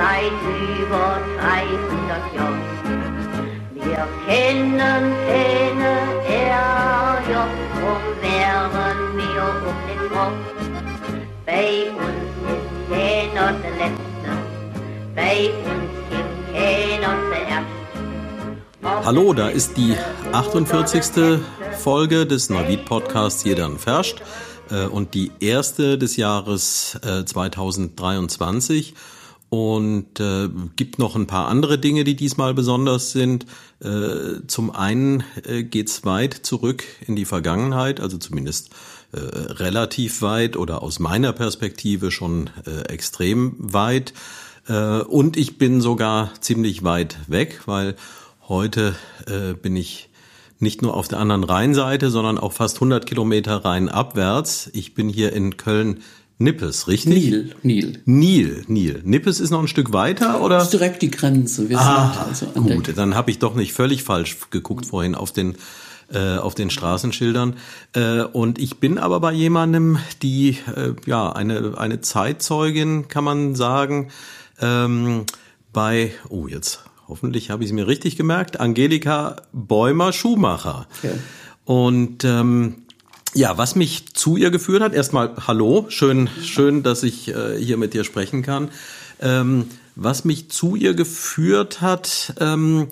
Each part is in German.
Seit über 300 Jahren. Wir kennen keine Ärger, drum wären wir um den Kopf. Bei uns ist keiner der Letzte, bei uns gibt keiner zuerst. Hallo, da ist die 48. Folge des Navid Podcasts Jeder Verscht und die erste des Jahres äh, 2023 und äh, gibt noch ein paar andere Dinge, die diesmal besonders sind. Äh, zum einen äh, geht's weit zurück in die Vergangenheit, also zumindest äh, relativ weit oder aus meiner Perspektive schon äh, extrem weit. Äh, und ich bin sogar ziemlich weit weg, weil heute äh, bin ich nicht nur auf der anderen Rheinseite, sondern auch fast 100 Kilometer rheinabwärts. Ich bin hier in Köln Nippes, richtig? Nil, Nil. Nil, Nil. Nippes ist noch ein Stück weiter, oder? Das ist direkt die Grenze. Wir ah, sind also gut, dann habe ich doch nicht völlig falsch geguckt vorhin auf den äh, auf den Straßenschildern. Äh, und ich bin aber bei jemandem, die äh, ja eine eine Zeitzeugin, kann man sagen, ähm, bei oh jetzt hoffentlich habe ich es mir richtig gemerkt, Angelika Bäumer-Schumacher. Okay. Und ähm, ja, was mich zu ihr geführt hat, erstmal hallo, schön, schön, dass ich äh, hier mit dir sprechen kann. Ähm, was mich zu ihr geführt hat, ähm,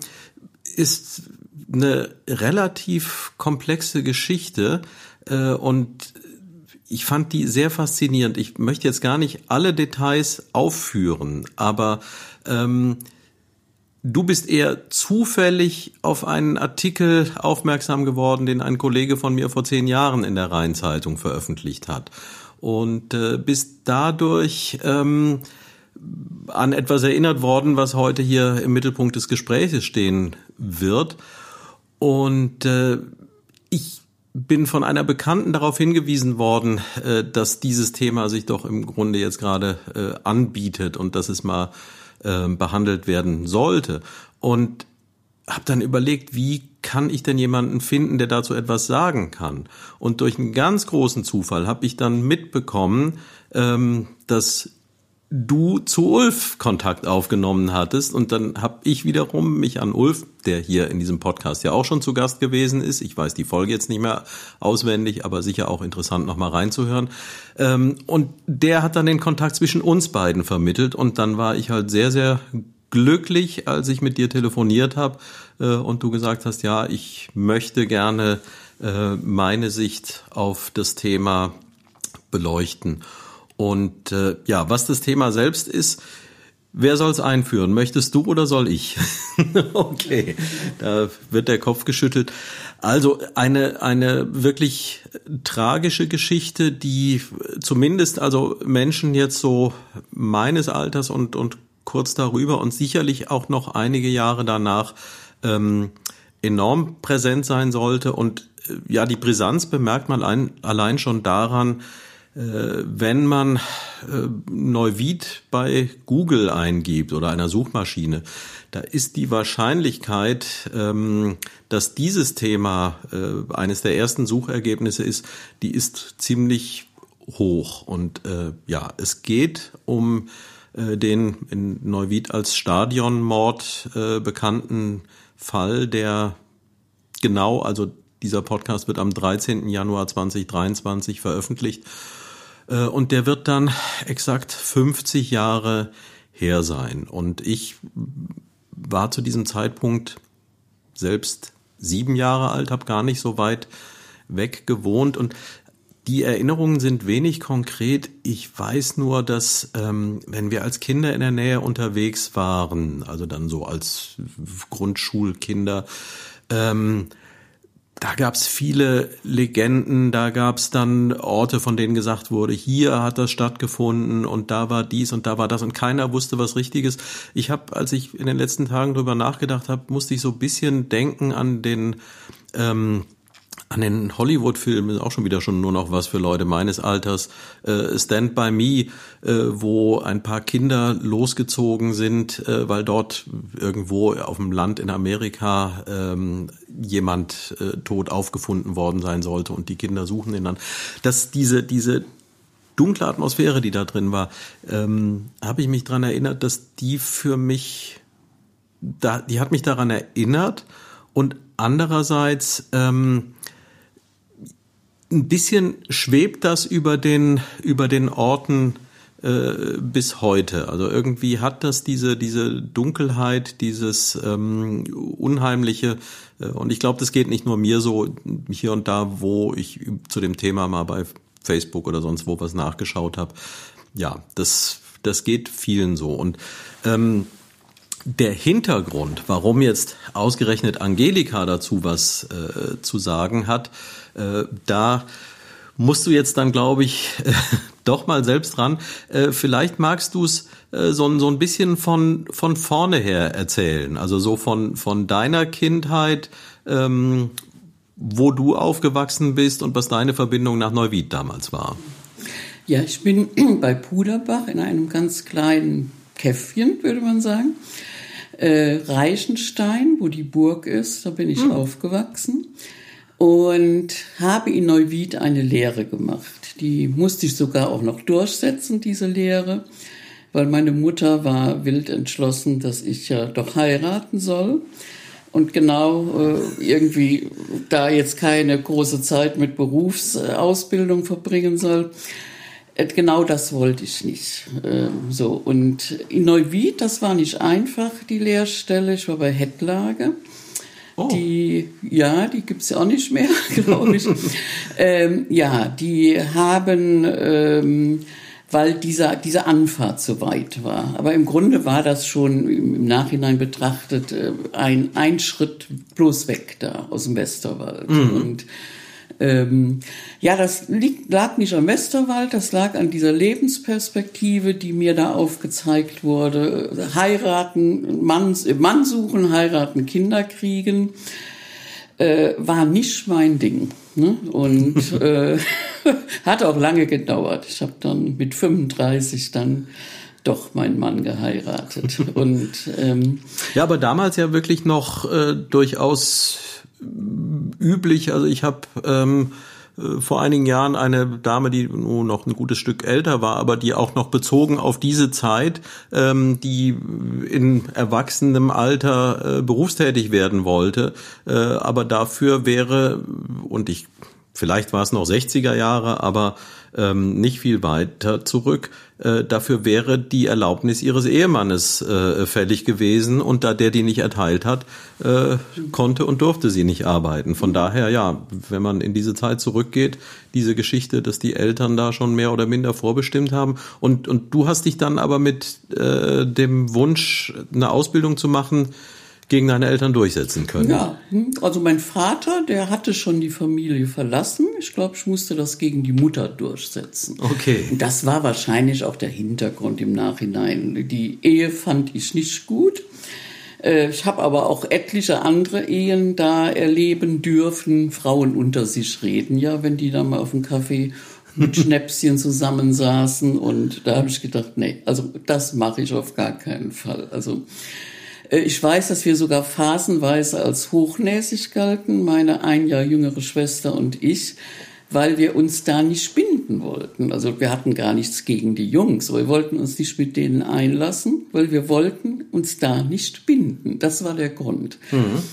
ist eine relativ komplexe Geschichte äh, und ich fand die sehr faszinierend. Ich möchte jetzt gar nicht alle Details aufführen, aber ähm, Du bist eher zufällig auf einen Artikel aufmerksam geworden, den ein Kollege von mir vor zehn Jahren in der Rheinzeitung veröffentlicht hat. Und äh, bist dadurch ähm, an etwas erinnert worden, was heute hier im Mittelpunkt des Gesprächs stehen wird. Und äh, ich bin von einer Bekannten darauf hingewiesen worden, äh, dass dieses Thema sich doch im Grunde jetzt gerade äh, anbietet und dass es mal äh, behandelt werden sollte. Und habe dann überlegt, wie kann ich denn jemanden finden, der dazu etwas sagen kann? Und durch einen ganz großen Zufall habe ich dann mitbekommen, ähm, dass du zu Ulf Kontakt aufgenommen hattest. Und dann habe ich wiederum mich an Ulf, der hier in diesem Podcast ja auch schon zu Gast gewesen ist, ich weiß die Folge jetzt nicht mehr auswendig, aber sicher auch interessant nochmal reinzuhören, ähm, und der hat dann den Kontakt zwischen uns beiden vermittelt. Und dann war ich halt sehr, sehr glücklich, als ich mit dir telefoniert habe äh, und du gesagt hast, ja, ich möchte gerne äh, meine Sicht auf das Thema beleuchten. Und äh, ja, was das Thema selbst ist, wer soll es einführen? Möchtest du oder soll ich? okay, da wird der Kopf geschüttelt. Also eine, eine wirklich tragische Geschichte, die zumindest also Menschen jetzt so meines Alters und, und kurz darüber und sicherlich auch noch einige Jahre danach ähm, enorm präsent sein sollte. Und äh, ja, die Brisanz bemerkt man allein, allein schon daran, wenn man äh, Neuwied bei Google eingibt oder einer Suchmaschine, da ist die Wahrscheinlichkeit, ähm, dass dieses Thema äh, eines der ersten Suchergebnisse ist, die ist ziemlich hoch. Und ja, es geht um den in Neuwied als Stadionmord bekannten Fall, der genau, also dieser Podcast wird am 13. Januar 2023 veröffentlicht äh, und der wird dann exakt 50 Jahre her sein. Und ich war zu diesem Zeitpunkt selbst sieben Jahre alt, habe gar nicht so weit weg gewohnt und die Erinnerungen sind wenig konkret. Ich weiß nur, dass ähm, wenn wir als Kinder in der Nähe unterwegs waren, also dann so als Grundschulkinder, ähm, da gab's viele Legenden, da gab's dann Orte, von denen gesagt wurde, hier hat das stattgefunden und da war dies und da war das und keiner wusste was Richtiges. Ich habe, als ich in den letzten Tagen drüber nachgedacht habe, musste ich so ein bisschen denken an den ähm, an den Hollywood-Filmen ist auch schon wieder schon nur noch was für Leute meines Alters. Äh, Stand by Me, äh, wo ein paar Kinder losgezogen sind, äh, weil dort irgendwo auf dem Land in Amerika ähm, jemand äh, tot aufgefunden worden sein sollte und die Kinder suchen ihn dann. Dass diese diese dunkle Atmosphäre, die da drin war, ähm, habe ich mich dran erinnert, dass die für mich, da, die hat mich daran erinnert und andererseits ähm, ein bisschen schwebt das über den über den Orten äh, bis heute. Also irgendwie hat das diese diese Dunkelheit, dieses ähm, unheimliche. Äh, und ich glaube, das geht nicht nur mir so hier und da, wo ich zu dem Thema mal bei Facebook oder sonst wo was nachgeschaut habe. Ja, das das geht vielen so und ähm, der Hintergrund, warum jetzt ausgerechnet Angelika dazu was äh, zu sagen hat, äh, da musst du jetzt dann, glaube ich, äh, doch mal selbst dran. Äh, vielleicht magst du es äh, so, so ein bisschen von, von vorne her erzählen. Also so von, von deiner Kindheit, ähm, wo du aufgewachsen bist und was deine Verbindung nach Neuwied damals war. Ja, ich bin bei Puderbach in einem ganz kleinen Käffchen, würde man sagen. Äh, Reichenstein, wo die Burg ist, da bin ich hm. aufgewachsen und habe in Neuwied eine Lehre gemacht. Die musste ich sogar auch noch durchsetzen, diese Lehre, weil meine Mutter war wild entschlossen, dass ich ja doch heiraten soll. Und genau äh, irgendwie, da jetzt keine große Zeit mit Berufsausbildung verbringen soll, äh, genau das wollte ich nicht. Ähm, so und in Neuwied, das war nicht einfach die Lehrstelle. Ich war bei Hettlage. Oh. Die, ja, die gibt's ja auch nicht mehr, glaube ich. ähm, ja, die haben, ähm, weil dieser, diese Anfahrt so weit war. Aber im Grunde war das schon im, Nachhinein betrachtet äh, ein, ein Schritt bloß weg da aus dem Westerwald. Mhm. Und ähm, ja, das liegt, lag nicht am Westerwald, das lag an dieser Lebensperspektive, die mir da aufgezeigt wurde. Heiraten, Mann, Mann suchen, heiraten, Kinder kriegen, äh, war nicht mein Ding. Ne? Und äh, hat auch lange gedauert. Ich habe dann mit 35 dann doch meinen Mann geheiratet. Und ähm, ja, aber damals ja wirklich noch äh, durchaus üblich. Also ich habe ähm, äh, vor einigen Jahren eine Dame, die nur noch ein gutes Stück älter war, aber die auch noch bezogen auf diese Zeit, ähm, die in erwachsenem Alter äh, berufstätig werden wollte, äh, aber dafür wäre, und ich, vielleicht war es noch 60er Jahre, aber ähm, nicht viel weiter zurück, äh, dafür wäre die Erlaubnis ihres Ehemannes äh, fällig gewesen und da der die nicht erteilt hat, äh, konnte und durfte sie nicht arbeiten. Von daher, ja, wenn man in diese Zeit zurückgeht, diese Geschichte, dass die Eltern da schon mehr oder minder vorbestimmt haben und, und du hast dich dann aber mit äh, dem Wunsch, eine Ausbildung zu machen, gegen deine Eltern durchsetzen können. Ja, hm. also mein Vater, der hatte schon die Familie verlassen. Ich glaube, ich musste das gegen die Mutter durchsetzen. Okay. Und das war wahrscheinlich auch der Hintergrund im Nachhinein. Die Ehe fand ich nicht gut. Äh, ich habe aber auch etliche andere Ehen da erleben dürfen. Frauen unter sich reden, ja, wenn die dann mal auf dem Kaffee mit Schnäpschen zusammensaßen. Und da habe ich gedacht, nee, also das mache ich auf gar keinen Fall. Also ich weiß, dass wir sogar phasenweise als hochnäsig galten, meine ein Jahr jüngere Schwester und ich, weil wir uns da nicht binden wollten. Also wir hatten gar nichts gegen die Jungs, aber wir wollten uns nicht mit denen einlassen, weil wir wollten uns da nicht binden. Das war der Grund. Mhm.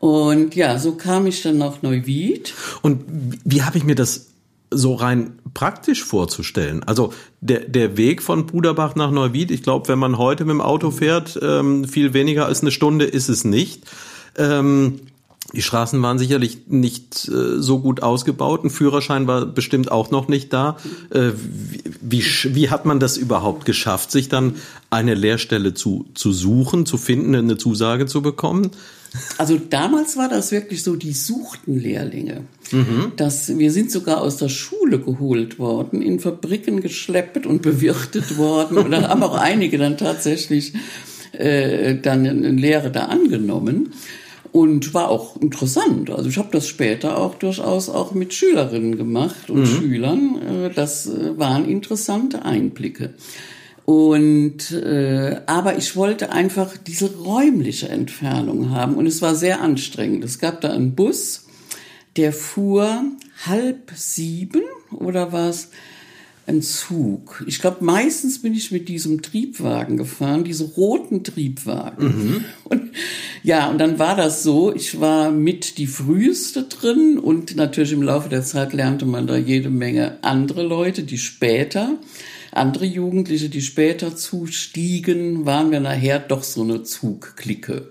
Und ja, so kam ich dann nach Neuwied. Und wie habe ich mir das so rein praktisch vorzustellen. Also der, der Weg von Puderbach nach Neuwied, ich glaube, wenn man heute mit dem Auto fährt, ähm, viel weniger als eine Stunde ist es nicht. Ähm, die Straßen waren sicherlich nicht äh, so gut ausgebaut. Ein Führerschein war bestimmt auch noch nicht da. Äh, wie, wie, wie hat man das überhaupt geschafft, sich dann eine Lehrstelle zu, zu suchen, zu finden, eine Zusage zu bekommen? Also damals war das wirklich so, die suchten Lehrlinge. Mhm. Das, wir sind sogar aus der Schule geholt worden, in Fabriken geschleppt und bewirtet worden. Und dann haben auch einige dann tatsächlich äh, dann eine Lehre da angenommen. Und war auch interessant. Also ich habe das später auch durchaus auch mit Schülerinnen gemacht und mhm. Schülern. Äh, das äh, waren interessante Einblicke. Und äh, aber ich wollte einfach diese räumliche Entfernung haben und es war sehr anstrengend. Es gab da einen Bus, der fuhr halb sieben oder was ein Zug. Ich glaube, meistens bin ich mit diesem Triebwagen gefahren, diese roten Triebwagen. Mhm. Und ja, und dann war das so, ich war mit die früheste drin und natürlich im Laufe der Zeit lernte man da jede Menge andere Leute, die später andere Jugendliche, die später zustiegen, waren wir nachher doch so eine Zugklicke,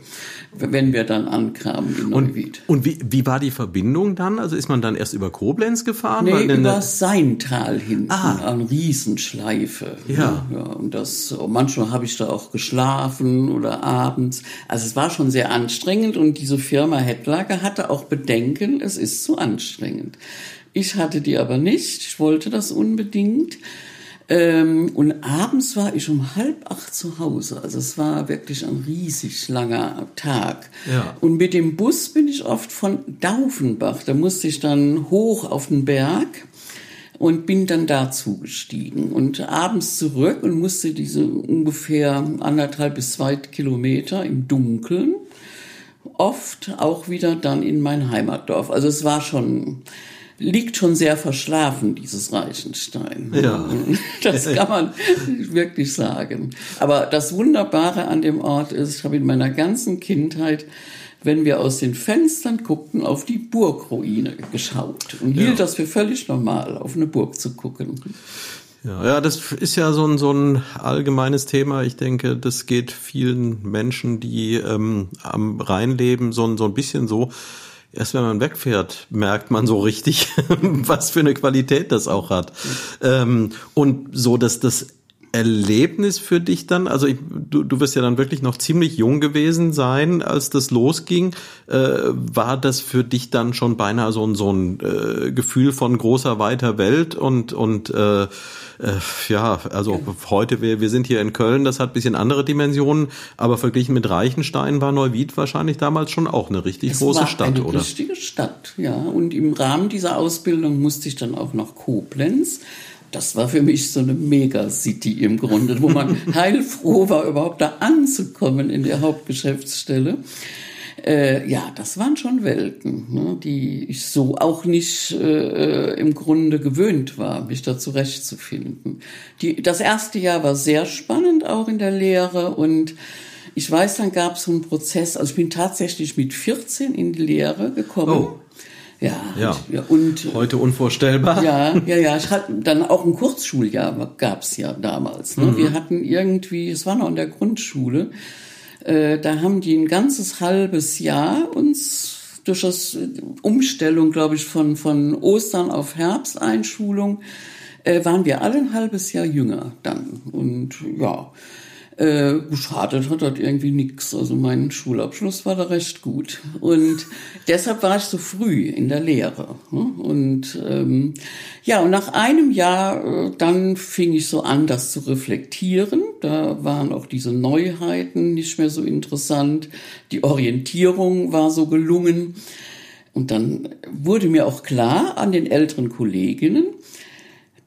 wenn wir dann ankamen in Neuwied. Und, und wie, wie war die Verbindung dann? Also ist man dann erst über Koblenz gefahren? Nee, über das Seintal hinten, ah. eine Riesenschleife. Ja. ja. Und das, manchmal habe ich da auch geschlafen oder abends. Also es war schon sehr anstrengend und diese Firma Hetlager hatte auch Bedenken, es ist zu anstrengend. Ich hatte die aber nicht, ich wollte das unbedingt. Ähm, und abends war ich um halb acht zu Hause. Also es war wirklich ein riesig langer Tag. Ja. Und mit dem Bus bin ich oft von Daufenbach. Da musste ich dann hoch auf den Berg und bin dann dazu gestiegen und abends zurück und musste diese ungefähr anderthalb bis zwei Kilometer im Dunkeln oft auch wieder dann in mein Heimatdorf. Also es war schon liegt schon sehr verschlafen, dieses Reichenstein. Ja. Das kann man wirklich sagen. Aber das Wunderbare an dem Ort ist, ich habe in meiner ganzen Kindheit, wenn wir aus den Fenstern guckten, auf die Burgruine geschaut und hielt ja. das für völlig normal, auf eine Burg zu gucken. Ja, ja, das ist ja so ein, so ein allgemeines Thema. Ich denke, das geht vielen Menschen, die ähm, am Rhein leben, so, so ein bisschen so erst wenn man wegfährt, merkt man so richtig, was für eine Qualität das auch hat. Ähm, und so, dass das Erlebnis für dich dann? Also ich, du, du wirst ja dann wirklich noch ziemlich jung gewesen sein, als das losging. Äh, war das für dich dann schon beinahe so ein, so ein äh, Gefühl von großer, weiter Welt und, und äh, äh, ja, also ja. heute, wir, wir sind hier in Köln, das hat bisschen andere Dimensionen, aber verglichen mit Reichenstein war Neuwied wahrscheinlich damals schon auch eine richtig es große Stadt, eine oder? richtige Stadt, ja. Und im Rahmen dieser Ausbildung musste ich dann auch nach Koblenz das war für mich so eine Megacity im Grunde, wo man heilfroh war, überhaupt da anzukommen in der Hauptgeschäftsstelle. Äh, ja, das waren schon Welten, ne, die ich so auch nicht äh, im Grunde gewöhnt war, mich da zurechtzufinden. Die, das erste Jahr war sehr spannend, auch in der Lehre und ich weiß, dann gab es so einen Prozess, also ich bin tatsächlich mit 14 in die Lehre gekommen. Oh. Ja, ja. Und, heute unvorstellbar. Ja, ja, ja. Ich hatte dann auch ein Kurzschuljahr gab's ja damals. Ne? Mhm. Wir hatten irgendwie, es war noch in der Grundschule, äh, da haben die ein ganzes halbes Jahr uns durch das Umstellung, glaube ich, von von Ostern auf Herbsteinschulung äh, waren wir alle ein halbes Jahr jünger dann und ja äh, geschadet hat das irgendwie nix. Also mein Schulabschluss war da recht gut. Und deshalb war ich so früh in der Lehre. Ne? Und ähm, ja, und nach einem Jahr, äh, dann fing ich so an, das zu reflektieren. Da waren auch diese Neuheiten nicht mehr so interessant. Die Orientierung war so gelungen. Und dann wurde mir auch klar an den älteren Kolleginnen,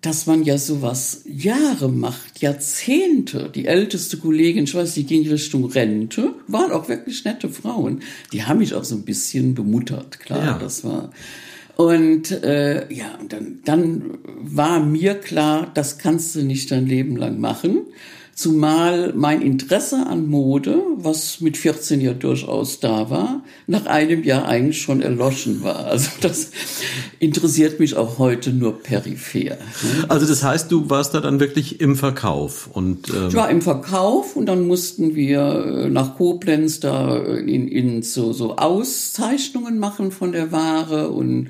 dass man ja sowas Jahre macht, Jahrzehnte. Die älteste Kollegin, ich weiß, die ging Richtung Rente, waren auch wirklich nette Frauen. Die haben mich auch so ein bisschen bemuttert, klar, ja. das war. Und äh, ja, und dann, dann war mir klar, das kannst du nicht dein Leben lang machen. Zumal mein Interesse an Mode, was mit 14 ja durchaus da war, nach einem Jahr eigentlich schon erloschen war. Also das interessiert mich auch heute nur peripher. Also das heißt, du warst da dann wirklich im Verkauf und ähm ich war im Verkauf und dann mussten wir äh, nach Koblenz da in, in so, so Auszeichnungen machen von der Ware und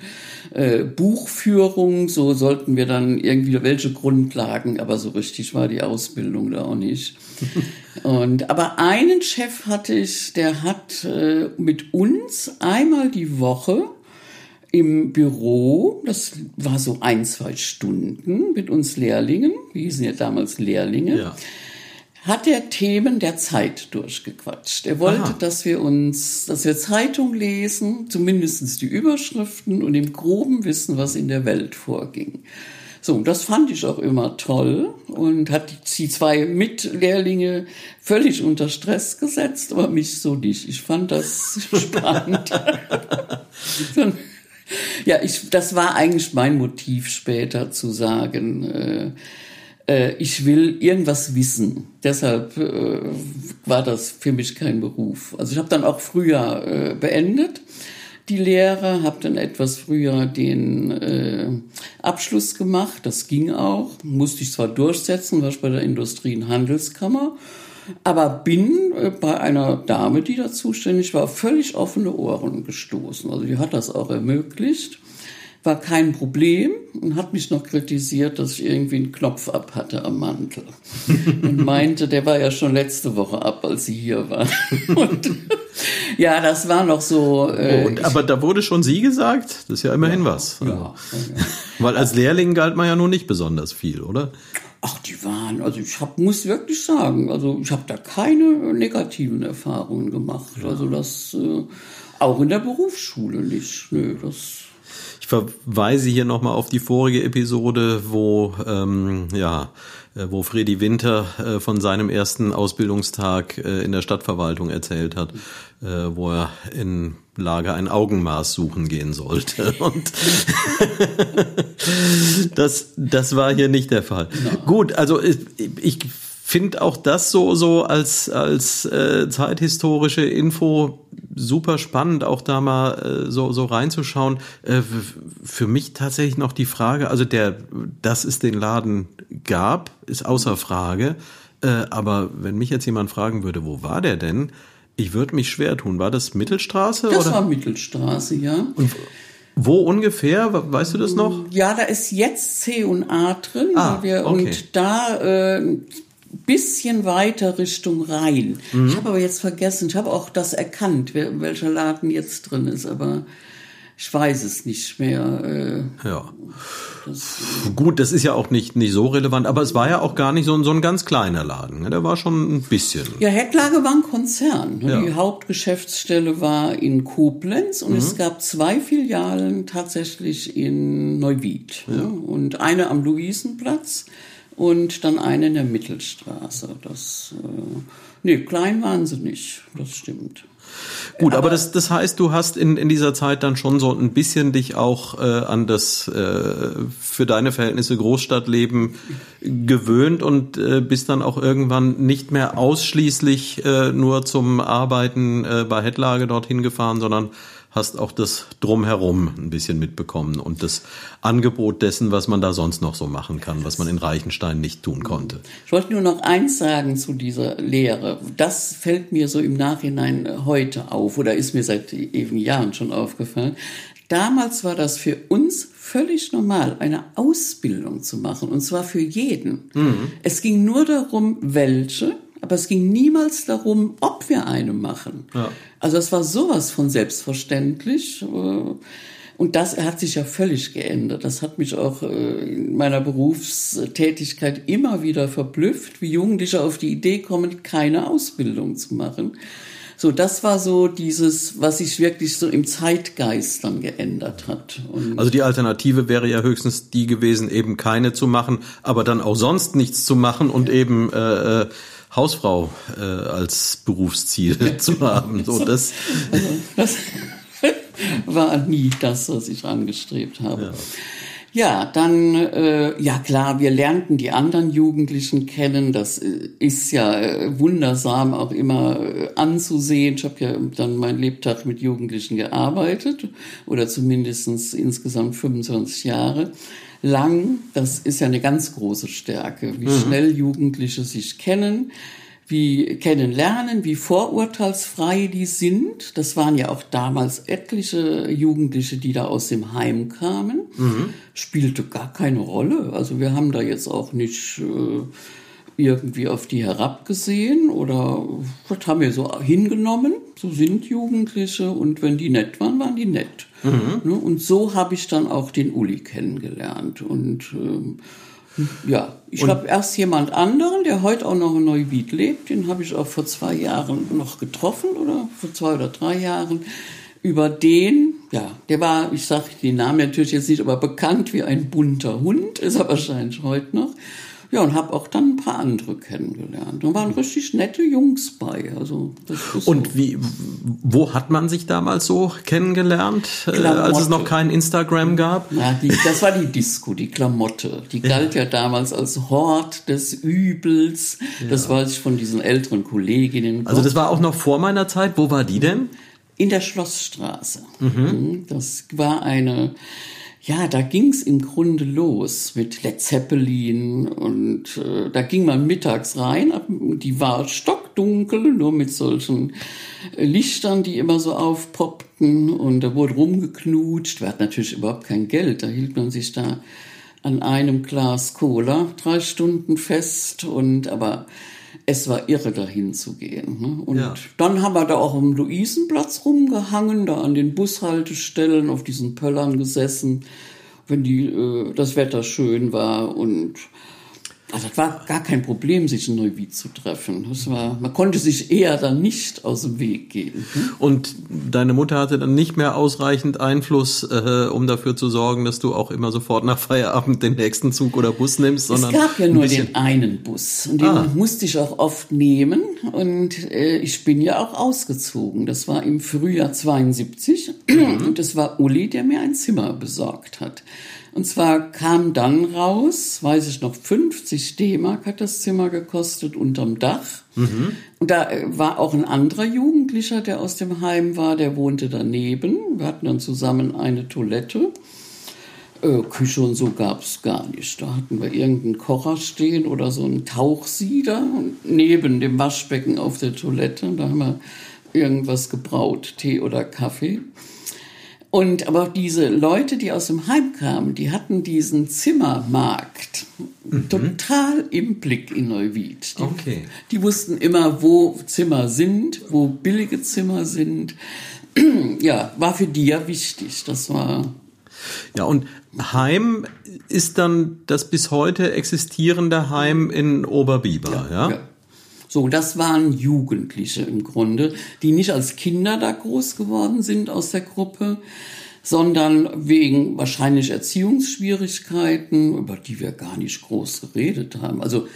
äh, Buchführung, so sollten wir dann irgendwie welche Grundlagen, aber so richtig war die Ausbildung da auch nicht. Und aber einen Chef hatte ich, der hat äh, mit uns einmal die Woche im Büro, das war so ein, zwei Stunden mit uns Lehrlingen, wir hießen ja damals Lehrlinge, ja hat er Themen der Zeit durchgequatscht. Er wollte, Aha. dass wir uns, dass wir Zeitung lesen, zumindestens die Überschriften und im Groben wissen, was in der Welt vorging. So, das fand ich auch immer toll und hat die zwei Mitlehrlinge völlig unter Stress gesetzt, aber mich so nicht. Ich fand das spannend. ja, ich, das war eigentlich mein Motiv später zu sagen, äh, äh, ich will irgendwas wissen. Deshalb äh, war das für mich kein Beruf. Also ich habe dann auch früher äh, beendet die Lehre, habe dann etwas früher den äh, Abschluss gemacht. Das ging auch. Musste ich zwar durchsetzen, war ich bei der Industrie- und Handelskammer, aber bin äh, bei einer Dame, die da zuständig war, völlig offene Ohren gestoßen. Also die hat das auch ermöglicht war kein Problem und hat mich noch kritisiert, dass ich irgendwie einen Knopf ab hatte am Mantel. Und meinte, der war ja schon letzte Woche ab, als sie hier war. Und ja, das war noch so. Äh, und, aber da wurde schon sie gesagt, das ist ja immerhin ja, was. Ja, ja, Weil als Lehrling galt man ja nur nicht besonders viel, oder? Ach, die waren, also ich hab, muss wirklich sagen, also ich habe da keine negativen Erfahrungen gemacht. Also das äh, auch in der Berufsschule nicht. Nö, das verweise hier nochmal auf die vorige Episode, wo ähm, ja, äh, wo Freddy Winter äh, von seinem ersten Ausbildungstag äh, in der Stadtverwaltung erzählt hat, äh, wo er in Lager ein Augenmaß suchen gehen sollte. Und das, das war hier nicht der Fall. Ja. Gut, also ich, ich finde auch das so so als als äh, zeithistorische Info super spannend, auch da mal äh, so so reinzuschauen. Äh, für mich tatsächlich noch die Frage, also der, dass es den Laden gab, ist außer Frage. Äh, aber wenn mich jetzt jemand fragen würde, wo war der denn? Ich würde mich schwer tun. War das Mittelstraße? Das oder? war Mittelstraße, ja. Und wo ungefähr? Weißt du das noch? Ja, da ist jetzt C und A drin. Ah, wir, okay. Und da äh, bisschen weiter Richtung Rhein. Mhm. Ich habe aber jetzt vergessen, ich habe auch das erkannt, welcher Laden jetzt drin ist, aber ich weiß es nicht mehr. Äh, ja. Das, äh Gut, das ist ja auch nicht, nicht so relevant, aber es war ja auch gar nicht so, ein so ein ganz kleiner Laden. Ne? Der war schon ein bisschen. Ja, Hecklage war ein Konzern. Ne? Ja. Die Hauptgeschäftsstelle war in Koblenz und mhm. es gab zwei Filialen tatsächlich in Neuwied. Ja. Ne? Und eine am Luisenplatz und dann eine in der Mittelstraße. Das, äh, nee, klein waren sie nicht, das stimmt. Gut, aber, aber, das, das heißt, du hast in, in dieser Zeit dann schon so ein bisschen dich auch äh, an das äh, für deine Verhältnisse Großstadtleben gewöhnt und äh, bist dann auch irgendwann nicht mehr ausschließlich äh, nur zum Arbeiten äh, bei Headlage dorthin gefahren, sondern hast auch das Drumherum ein bisschen mitbekommen und das Angebot dessen, was man da sonst noch so machen kann, was man in Reichenstein nicht tun konnte. Ich wollte nur noch eins sagen zu dieser Lehre. Das fällt mir so im Nachhinein heute auf oder ist mir seit ewigen Jahren schon aufgefallen. Damals war das für uns völlig normal, eine Ausbildung zu machen, und zwar für jeden. Mhm. Es ging nur darum, welche aber es ging niemals darum, ob wir eine machen. Ja. Also es war sowas von selbstverständlich. Äh, und das hat sich ja völlig geändert. Das hat mich auch äh, in meiner Berufstätigkeit immer wieder verblüfft, wie Jugendliche auf die Idee kommen, keine Ausbildung zu machen. So, das war so dieses, was sich wirklich so im Zeitgeist dann geändert hat. Und also die Alternative wäre ja höchstens die gewesen, eben keine zu machen, aber dann auch sonst nichts zu machen und eben äh, äh Hausfrau äh, als Berufsziel zu haben. So, das, also, das war nie das, was ich angestrebt habe. Ja. Ja, dann, äh, ja klar, wir lernten die anderen Jugendlichen kennen. Das äh, ist ja äh, wundersam auch immer äh, anzusehen. Ich habe ja dann mein Lebtag mit Jugendlichen gearbeitet oder zumindestens insgesamt 25 Jahre lang. Das ist ja eine ganz große Stärke, wie mhm. schnell Jugendliche sich kennen, wie kennenlernen, wie vorurteilsfrei die sind. Das waren ja auch damals etliche Jugendliche, die da aus dem Heim kamen. Mhm. Spielte gar keine Rolle. Also wir haben da jetzt auch nicht äh, irgendwie auf die herabgesehen oder das haben wir so hingenommen. So sind Jugendliche und wenn die nett waren, waren die nett. Mhm. Ne? Und so habe ich dann auch den Uli kennengelernt. Und ähm, ja, ich habe erst jemand anderen, der heute auch noch in Neuwied lebt, den habe ich auch vor zwei Jahren noch getroffen oder vor zwei oder drei Jahren. Über den, ja, der war, ich sage den Namen natürlich jetzt nicht, aber bekannt wie ein bunter Hund, ist er wahrscheinlich heute noch. Ja, und habe auch dann ein paar andere kennengelernt. Da waren richtig nette Jungs bei. Also Und so. wie, wo hat man sich damals so kennengelernt, äh, Klamotte. als es noch kein Instagram gab? Ja, die, das war die Disco, die Klamotte. Die galt ja damals als Hort des Übels. Das weiß ich von diesen älteren Kolleginnen. Also das war auch noch vor meiner Zeit. Wo war die denn? In der Schlossstraße. Mhm. Das war eine, ja, da ging's im Grunde los mit Led Zeppelin und äh, da ging man mittags rein, die war stockdunkel, nur mit solchen äh, Lichtern, die immer so aufpoppten und da wurde rumgeknutscht. Wir hatten natürlich überhaupt kein Geld, da hielt man sich da an einem Glas Cola drei Stunden fest und aber es war irre, dahin zu gehen. Ne? Und Ja. dann haben wir da auch am Luisenplatz rumgehangen, da an den Bushaltestellen, auf diesen Pöllern gesessen, wenn die, äh, das Wetter schön war. Und also das war gar kein Problem, sich in Neuwied zu treffen. Das war, man konnte sich eher dann nicht aus dem Weg gehen. ne? Und deine Mutter hatte dann nicht mehr ausreichend Einfluss, äh, um dafür zu sorgen, dass du auch immer sofort nach Feierabend den nächsten Zug oder Bus nimmst, Es sondern gab ja ein nur bisschen- den einen Bus und den Ah. musste ich auch oft nehmen und äh, ich bin ja auch ausgezogen. Das war im Frühjahr 72 Mhm. und es war Uli, der mir ein Zimmer besorgt hat. Und zwar kam dann raus, weiß ich noch, 50 D-Mark hat das Zimmer gekostet unterm Dach. Mhm. Und da äh, war auch ein anderer Jugendlicher, der aus dem Heim war, der wohnte daneben. Wir hatten dann zusammen eine Toilette. Äh, Küche und so gab's gar nicht. Da hatten wir irgendeinen Kocher stehen oder so einen Tauchsieder und neben dem Waschbecken auf der Toilette. Da haben wir irgendwas gebraut, Tee oder Kaffee. Und aber diese Leute, die aus dem Heim kamen, die hatten diesen Zimmermarkt total im Blick in Neuwied. Die, Okay. die wussten immer, wo Zimmer sind, wo billige Zimmer sind. ja, war für die ja wichtig. Das war Ja, und Heim ist dann das bis heute existierende Heim in Oberbiber, ja? Ja. So, das waren Jugendliche im Grunde, die nicht als Kinder da groß geworden sind aus der Gruppe, sondern wegen wahrscheinlich Erziehungsschwierigkeiten, über die wir gar nicht groß geredet haben. Also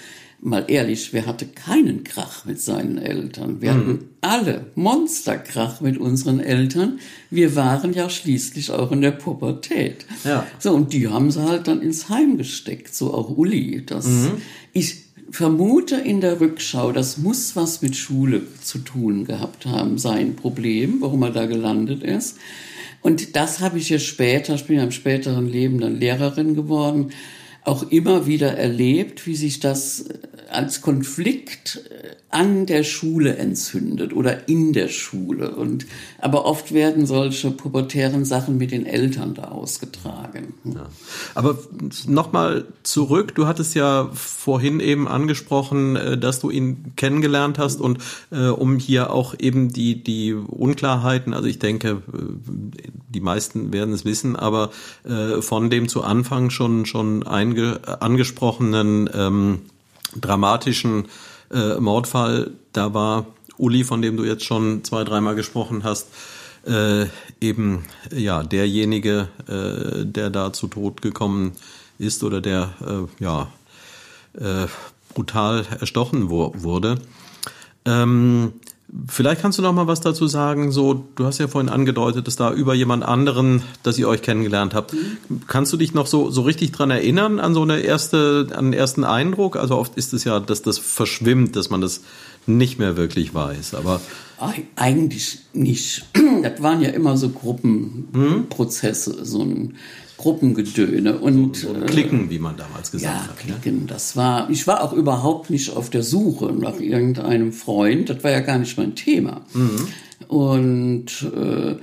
mal ehrlich, wer hatte keinen Krach mit seinen Eltern? Wir hatten alle Monsterkrach mit unseren Eltern. Wir waren ja schließlich auch in der Pubertät. Ja. So, und die haben sie halt dann ins Heim gesteckt, so auch Uli. Das, Ich vermute in der Rückschau, das muss was mit Schule zu tun gehabt haben, sein Problem, warum er da gelandet ist. Und das habe ich ja später, ich bin ja im späteren Leben dann Lehrerin geworden, auch immer wieder erlebt, wie sich das äh, als Konflikt äh, an der Schule entzündet oder in der Schule. Und, aber oft werden solche pubertären Sachen mit den Eltern da ausgetragen. Ja. Aber nochmal zurück, du hattest ja vorhin eben angesprochen, äh, dass du ihn kennengelernt hast und äh, um hier auch eben die, die Unklarheiten, also ich denke, die meisten werden es wissen, aber äh, von dem zu Anfang schon, schon einge, angesprochenen ähm, dramatischen äh, Mordfall, da war Uli, von dem du jetzt schon zwei, dreimal gesprochen hast, äh, eben ja derjenige, äh, der da zu Tod gekommen ist oder der äh, ja äh, brutal erstochen wo wurde. Ähm, vielleicht kannst du noch mal was dazu sagen. So, du hast ja vorhin angedeutet, dass da über jemand anderen, dass ihr euch kennengelernt habt. Kannst du dich noch so so richtig dran erinnern an so eine erste, an den ersten Eindruck? Also oft ist es ja, dass das verschwimmt, dass man das nicht mehr wirklich weiß. Aber Eig- Eigentlich nicht. Das waren ja immer so Gruppenprozesse, so ein Gruppengedöne. Und äh, klicken, wie man damals gesagt ja, hat. Ne? klicken. Das war, ich war auch überhaupt nicht auf der Suche nach irgendeinem Freund. Das war ja gar nicht mein Thema. Und äh,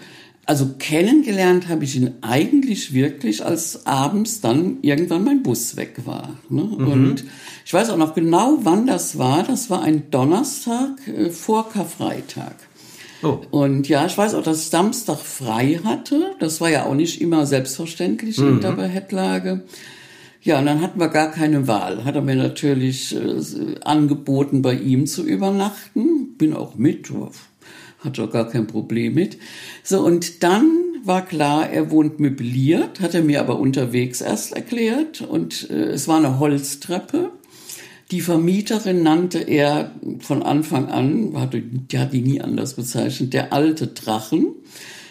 also kennengelernt habe ich ihn eigentlich wirklich, als abends dann irgendwann mein Bus weg war. Ne? Und ich weiß auch noch genau, wann das war. Das war ein Donnerstag äh, vor Karfreitag. Oh. Und ja, ich weiß auch, dass ich Samstag frei hatte. Das war ja auch nicht immer selbstverständlich in der Behettlage. Ja, und dann hatten wir gar keine Wahl. Hat er mir natürlich äh, angeboten, bei ihm zu übernachten. Bin auch mit, hatte auch gar kein Problem mit. So, und dann war klar, er wohnt möbliert, hat er mir aber unterwegs erst erklärt. Und äh, es war eine Holztreppe. Die Vermieterin nannte er von Anfang an, hatte, die hat die nie anders bezeichnet, der alte Drachen.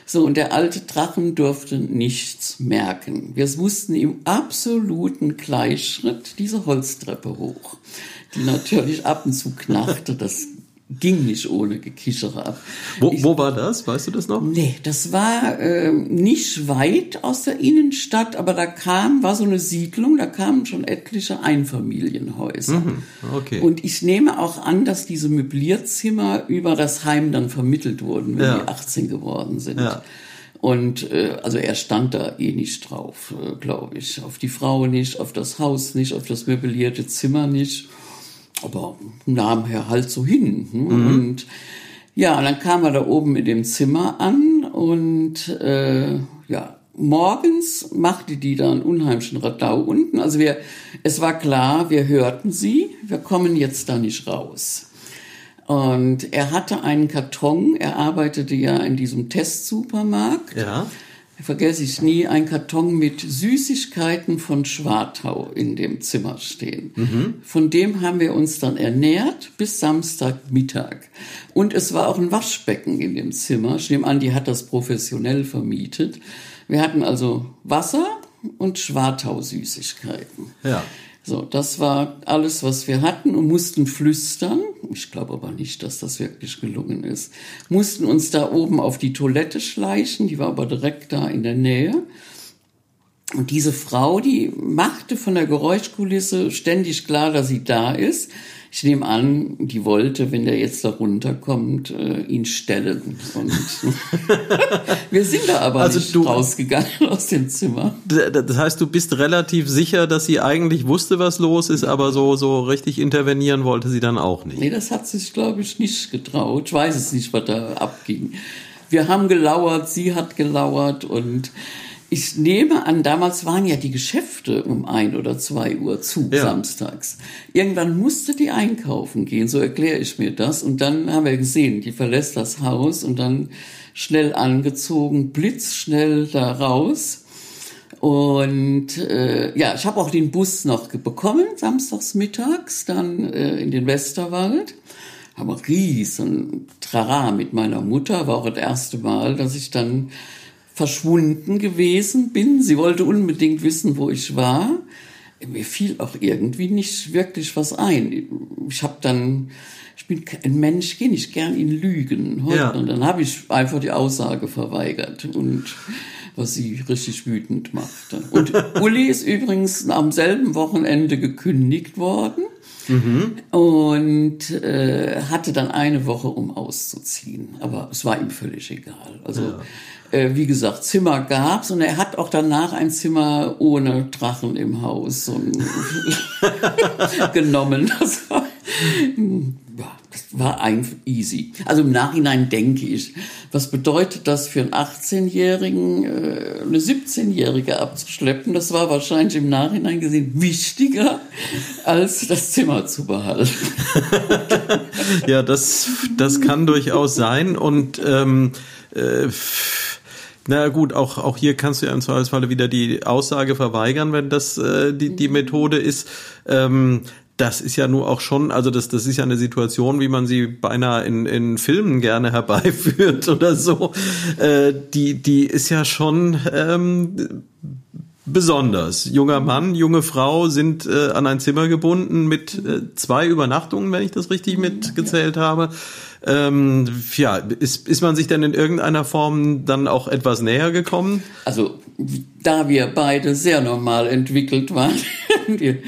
So, und der alte Drachen durfte nichts merken. Wir mussten im absoluten Gleichschritt diese Holztreppe hoch, die natürlich ab und zu knachte. Das ging nicht ohne Gekichere ab. Wo, wo war das? Weißt du das noch? Nee, das war äh, nicht weit aus der Innenstadt, aber da kam, war so eine Siedlung, da kamen schon etliche Einfamilienhäuser. Mhm, okay. Und ich nehme auch an, dass diese Möblierzimmer über das Heim dann vermittelt wurden, wenn Ja. die 18 geworden sind. Ja. Und äh, also er stand da eh nicht drauf, äh, glaube ich. Auf die Frau nicht, auf das Haus nicht, auf das möblierte Zimmer nicht. Aber nahm er halt so hin. Ne? Und ja, dann kam er da oben in dem Zimmer an und äh, ja, morgens machte die da einen unheimlichen Radau unten. Also wir, es war klar, wir hörten sie, wir kommen jetzt da nicht raus. Und er hatte einen Karton, er arbeitete ja in diesem Testsupermarkt. Ja. Vergesse ich nie, ein Karton mit Süßigkeiten von Schwartau in dem Zimmer stehen. Von dem haben wir uns dann ernährt bis Samstagmittag. Und es war auch ein Waschbecken in dem Zimmer. Ich nehme an, die hat das professionell vermietet. Wir hatten also Wasser und Schwartau-Süßigkeiten. Ja. So, das war alles, was wir hatten und mussten flüstern. Ich glaube aber nicht, dass das wirklich gelungen ist. Mussten uns da oben auf die Toilette schleichen, die war aber direkt da in der Nähe. Und diese Frau, die machte von der Geräuschkulisse ständig klar, dass sie da ist. Ich nehme an, die wollte, wenn der jetzt da runterkommt, äh, ihn stellen. Und wir sind da aber Also nicht du- rausgegangen aus dem Zimmer. Das heißt, du bist relativ sicher, dass sie eigentlich wusste, was los ist, aber so, so richtig intervenieren wollte sie dann auch nicht. Nee, das hat sich, glaube ich, nicht getraut. Ich weiß es nicht, was da abging. Wir haben gelauert, sie hat gelauert und ich nehme an, damals waren ja die Geschäfte um ein oder zwei Uhr zu, Ja. samstags. Irgendwann musste die einkaufen gehen, so erkläre ich mir das. Und dann haben wir gesehen, die verlässt das Haus und dann schnell angezogen, blitzschnell da raus. Und äh, ja, ich habe auch den Bus noch bekommen, samstags mittags, dann äh, in den Westerwald. Habe riesen Trara mit meiner Mutter, war auch das erste Mal, dass ich dann verschwunden gewesen bin. Sie wollte unbedingt wissen, wo ich war. Mir fiel auch irgendwie nicht wirklich was ein. Ich habe dann, ich bin ein Mensch, gehe nicht gern in Lügen. Ja. Und dann habe ich einfach die Aussage verweigert und was sie richtig wütend machte. Und Uli ist übrigens am selben Wochenende gekündigt worden und äh, hatte dann eine Woche, um auszuziehen. Aber es war ihm völlig egal. Also äh, wie gesagt, Zimmer gab's und er hat auch danach ein Zimmer ohne Drachen im Haus genommen. Das war, ja, das war einfach easy. Also im Nachhinein denke ich, was bedeutet das für einen 18-Jährigen, äh, eine 17-Jährige abzuschleppen? Das war wahrscheinlich im Nachhinein gesehen wichtiger, als das Zimmer zu behalten. Ja, das, das kann durchaus sein und ähm, äh, na gut, auch, auch hier kannst du ja im Zweifelsfalle wieder die Aussage verweigern, wenn das äh, die, die Methode ist. Ähm, das ist ja nur auch schon, also das, das ist ja eine Situation, wie man sie beinahe in, in Filmen gerne herbeiführt oder so. Äh, die, die ist ja schon ähm, besonders. Junger Mann, junge Frau sind äh, an ein Zimmer gebunden mit äh, zwei Übernachtungen, wenn ich das richtig mitgezählt habe. Ähm, ja, ist, ist man sich denn in irgendeiner Form dann auch etwas näher gekommen? Also da wir beide sehr normal entwickelt waren, wir,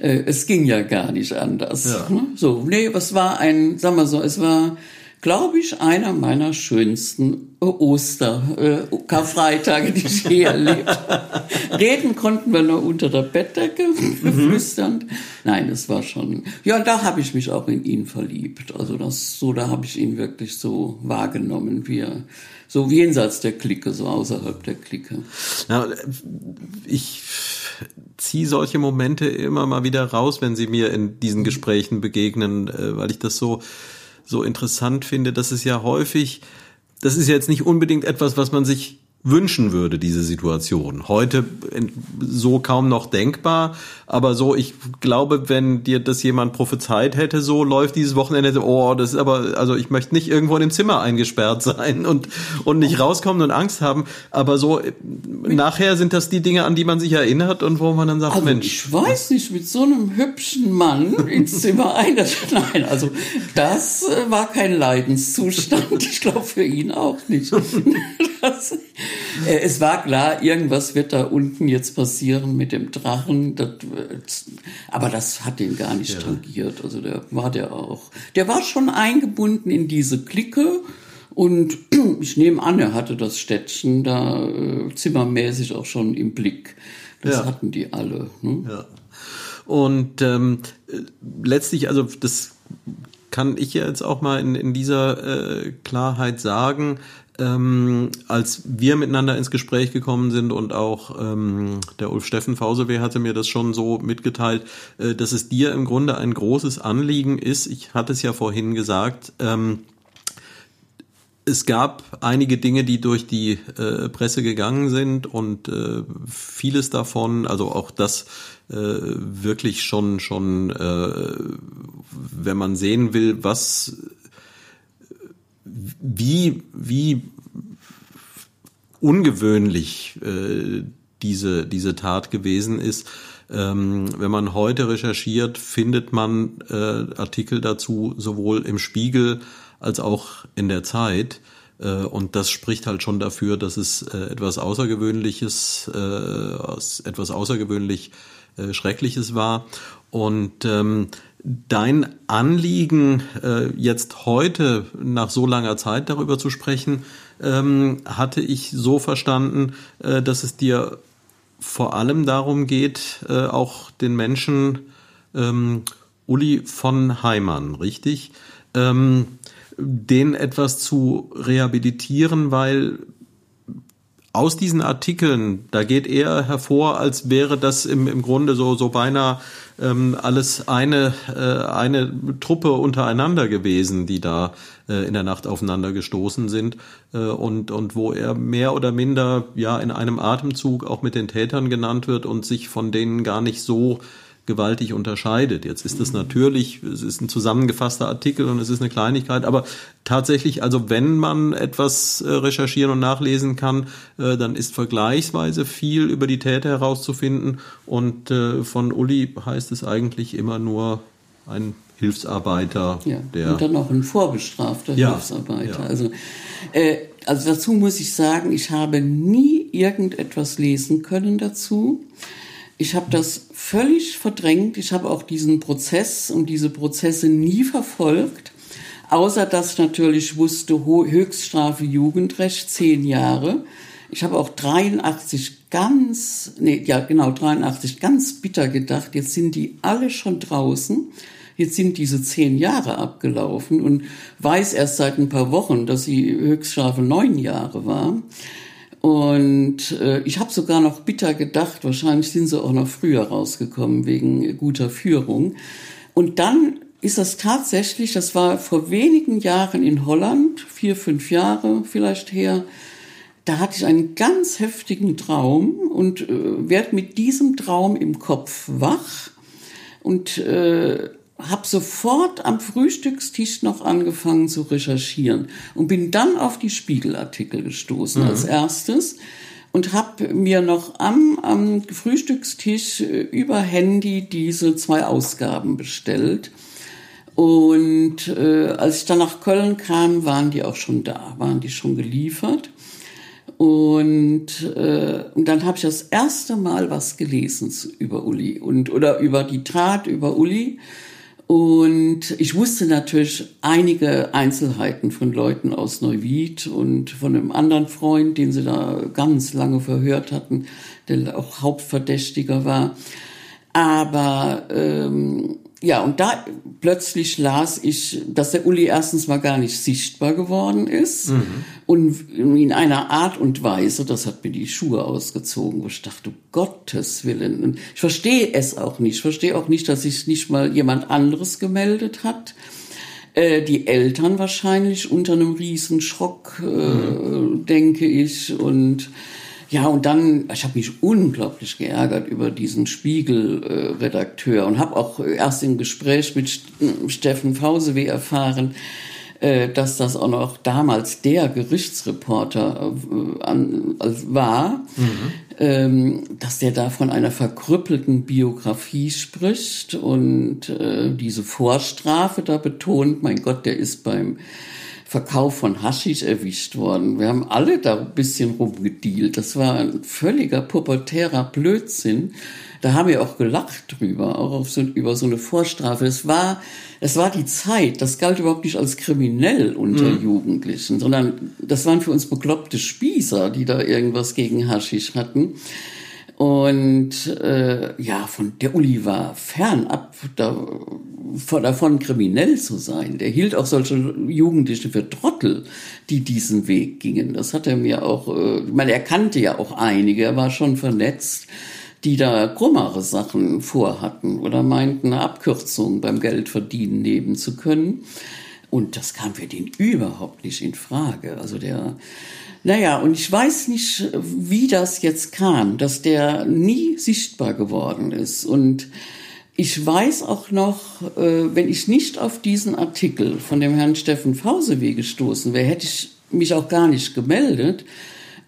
äh, es ging ja gar nicht anders. Ja. ne? So, nee, es war ein, sagen wir so, es war, glaube ich, einer meiner schönsten Oster, äh, Karfreitage, die ich je erlebt habe. Reden konnten wir nur unter der Bettdecke, flüsternd. Nein, es war schon, ja, da habe ich mich auch in ihn verliebt. Also das, so, da habe ich ihn wirklich so wahrgenommen, wie er, so jenseits der Clique, so außerhalb der Clique. Ja, ich ziehe solche Momente immer mal wieder raus, wenn sie mir in diesen Gesprächen begegnen, äh, weil ich das so so interessant finde, dass es ja häufig, das ist jetzt nicht unbedingt etwas, was man sich wünschen würde, diese Situation. Heute so kaum noch denkbar, aber so, ich glaube, wenn dir das jemand prophezeit hätte, so läuft dieses Wochenende, oh, das ist aber, also ich möchte nicht irgendwo in dem Zimmer eingesperrt sein und, und nicht rauskommen und Angst haben, aber so, nachher sind das die Dinge, an die man sich erinnert und wo man dann sagt, also Mensch. Ich weiß nicht, mit so einem hübschen Mann ins Zimmer ein, nein, also das äh, war kein Leidenszustand, ich glaube für ihn auch nicht. Das, äh, es war klar, irgendwas wird da unten jetzt passieren mit dem Drachen. Das, aber das hat ihn gar nicht ja. tangiert. Also der war der auch. Der war schon eingebunden in diese Clique. Und ich nehme an, er hatte das Städtchen da äh, zimmermäßig auch schon im Blick. Das ja. hatten die alle. Ne? Ja. Und ähm, letztlich, also das kann ich jetzt auch mal in, in dieser äh, Klarheit sagen ähm, als wir miteinander ins Gespräch gekommen sind und auch ähm, der Ulf Steffen Fausewehr hatte mir das schon so mitgeteilt, äh, dass es dir im Grunde ein großes Anliegen ist. Ich hatte es ja vorhin gesagt. Ähm, es gab einige Dinge, die durch die äh, Presse gegangen sind und äh, vieles davon, also auch das äh, wirklich schon schon, äh, wenn man sehen will, was wie, wie ungewöhnlich äh, diese, diese Tat gewesen ist. Ähm, wenn man heute recherchiert, findet man äh, Artikel dazu sowohl im Spiegel als auch in der Zeit. Äh, und das spricht halt schon dafür, dass es äh, etwas Außergewöhnliches, äh, etwas außergewöhnlich Schreckliches war. Und ähm, dein Anliegen, äh, jetzt heute nach so langer Zeit darüber zu sprechen, ähm, hatte ich so verstanden, äh, dass es dir vor allem darum geht, äh, auch den Menschen ähm, Uli von Heimann, richtig, ähm, den etwas zu rehabilitieren, weil aus diesen Artikeln, da geht eher hervor, als wäre das im, im Grunde so, so beinahe ähm, alles eine, äh, eine Truppe untereinander gewesen, die da äh, in der Nacht aufeinander gestoßen sind äh, und, und wo er mehr oder minder ja in einem Atemzug auch mit den Tätern genannt wird und sich von denen gar nicht so gewaltig unterscheidet. Jetzt ist es natürlich, es ist ein zusammengefasster Artikel und es ist eine Kleinigkeit, aber tatsächlich, also wenn man etwas äh, recherchieren und nachlesen kann, äh, dann ist vergleichsweise viel über die Täter herauszufinden und äh, von Uli heißt es eigentlich immer nur ein Hilfsarbeiter. Ja, der und dann noch ein vorbestrafter ja, Hilfsarbeiter. Ja. Also, äh, also dazu muss ich sagen, ich habe nie irgendetwas lesen können dazu. Ich habe das völlig verdrängt. Ich habe auch diesen Prozess und diese Prozesse nie verfolgt, außer dass ich natürlich wusste, Höchststrafe Jugendrecht, zehn Jahre. Ich habe auch 83 ganz, nee, ja genau, 83 ganz bitter gedacht, jetzt sind die alle schon draußen. Jetzt sind diese zehn Jahre abgelaufen und weiß erst seit ein paar Wochen, dass die Höchststrafe neun Jahre war. Und äh, ich habe sogar noch bitter gedacht, wahrscheinlich sind sie auch noch früher rausgekommen wegen guter Führung. Und dann ist das tatsächlich, das war vor wenigen Jahren in Holland, vier, fünf Jahre vielleicht her, da hatte ich einen ganz heftigen Traum und äh, werde mit diesem Traum im Kopf wach und äh, habe sofort am Frühstückstisch noch angefangen zu recherchieren und bin dann auf die Spiegelartikel gestoßen mhm. als erstes und habe mir noch am, am Frühstückstisch äh, über Handy diese zwei Ausgaben bestellt. Und äh, als ich dann nach Köln kam, waren die auch schon da, waren die schon geliefert. Und, äh, und dann habe ich das erste Mal was gelesen über Uli und oder über die Tat über Uli und ich wusste natürlich einige Einzelheiten von Leuten aus Neuwied und von einem anderen Freund, den sie da ganz lange verhört hatten, der auch Hauptverdächtiger war. Aber ähm, ja, und da plötzlich las ich, dass der Uli erstens mal gar nicht sichtbar geworden ist mhm. und in einer Art und Weise, das hat mir die Schuhe ausgezogen, wo ich dachte, Gottes Willen. Und ich verstehe es auch nicht. Ich verstehe auch nicht, dass sich nicht mal jemand anderes gemeldet hat. Äh, die Eltern wahrscheinlich unter einem Riesenschrock, äh, mhm. denke ich. Und ja, und dann, ich habe mich unglaublich geärgert über diesen Spiegel-Redakteur und habe auch erst im Gespräch mit Steffen Fausewe erfahren, äh, dass das auch noch damals der Gerichtsreporter äh, war, mhm. Ähm, dass der da von einer verkrüppelten Biografie spricht und äh, diese Vorstrafe da betont, mein Gott, der ist beim Verkauf von Haschisch erwischt worden. Wir haben alle da ein bisschen rumgedealt. Das war ein völliger pubertärer Blödsinn. Da haben wir auch gelacht drüber, auch so, über so eine Vorstrafe. Es war, es war die Zeit. Das galt überhaupt nicht als kriminell unter mhm. Jugendlichen, sondern das waren für uns bekloppte Spießer, die da irgendwas gegen Haschisch hatten. Und äh, ja, von der Uli war fernab da, von, davon, kriminell zu sein. Der hielt auch solche Jugendlichen für Trottel, die diesen Weg gingen. Das hat er mir auch, äh, ich meine, er kannte ja auch einige, er war schon vernetzt, die da krummere Sachen vorhatten oder meinten, eine Abkürzung beim Geldverdienen nehmen zu können. Und das kam für den überhaupt nicht in Frage. Also der naja, und ich weiß nicht, wie das jetzt kam, dass der nie sichtbar geworden ist. Und ich weiß auch noch, äh, wenn ich nicht auf diesen Artikel von dem Herrn Steffen Fausewe gestoßen wäre, hätte ich mich auch gar nicht gemeldet.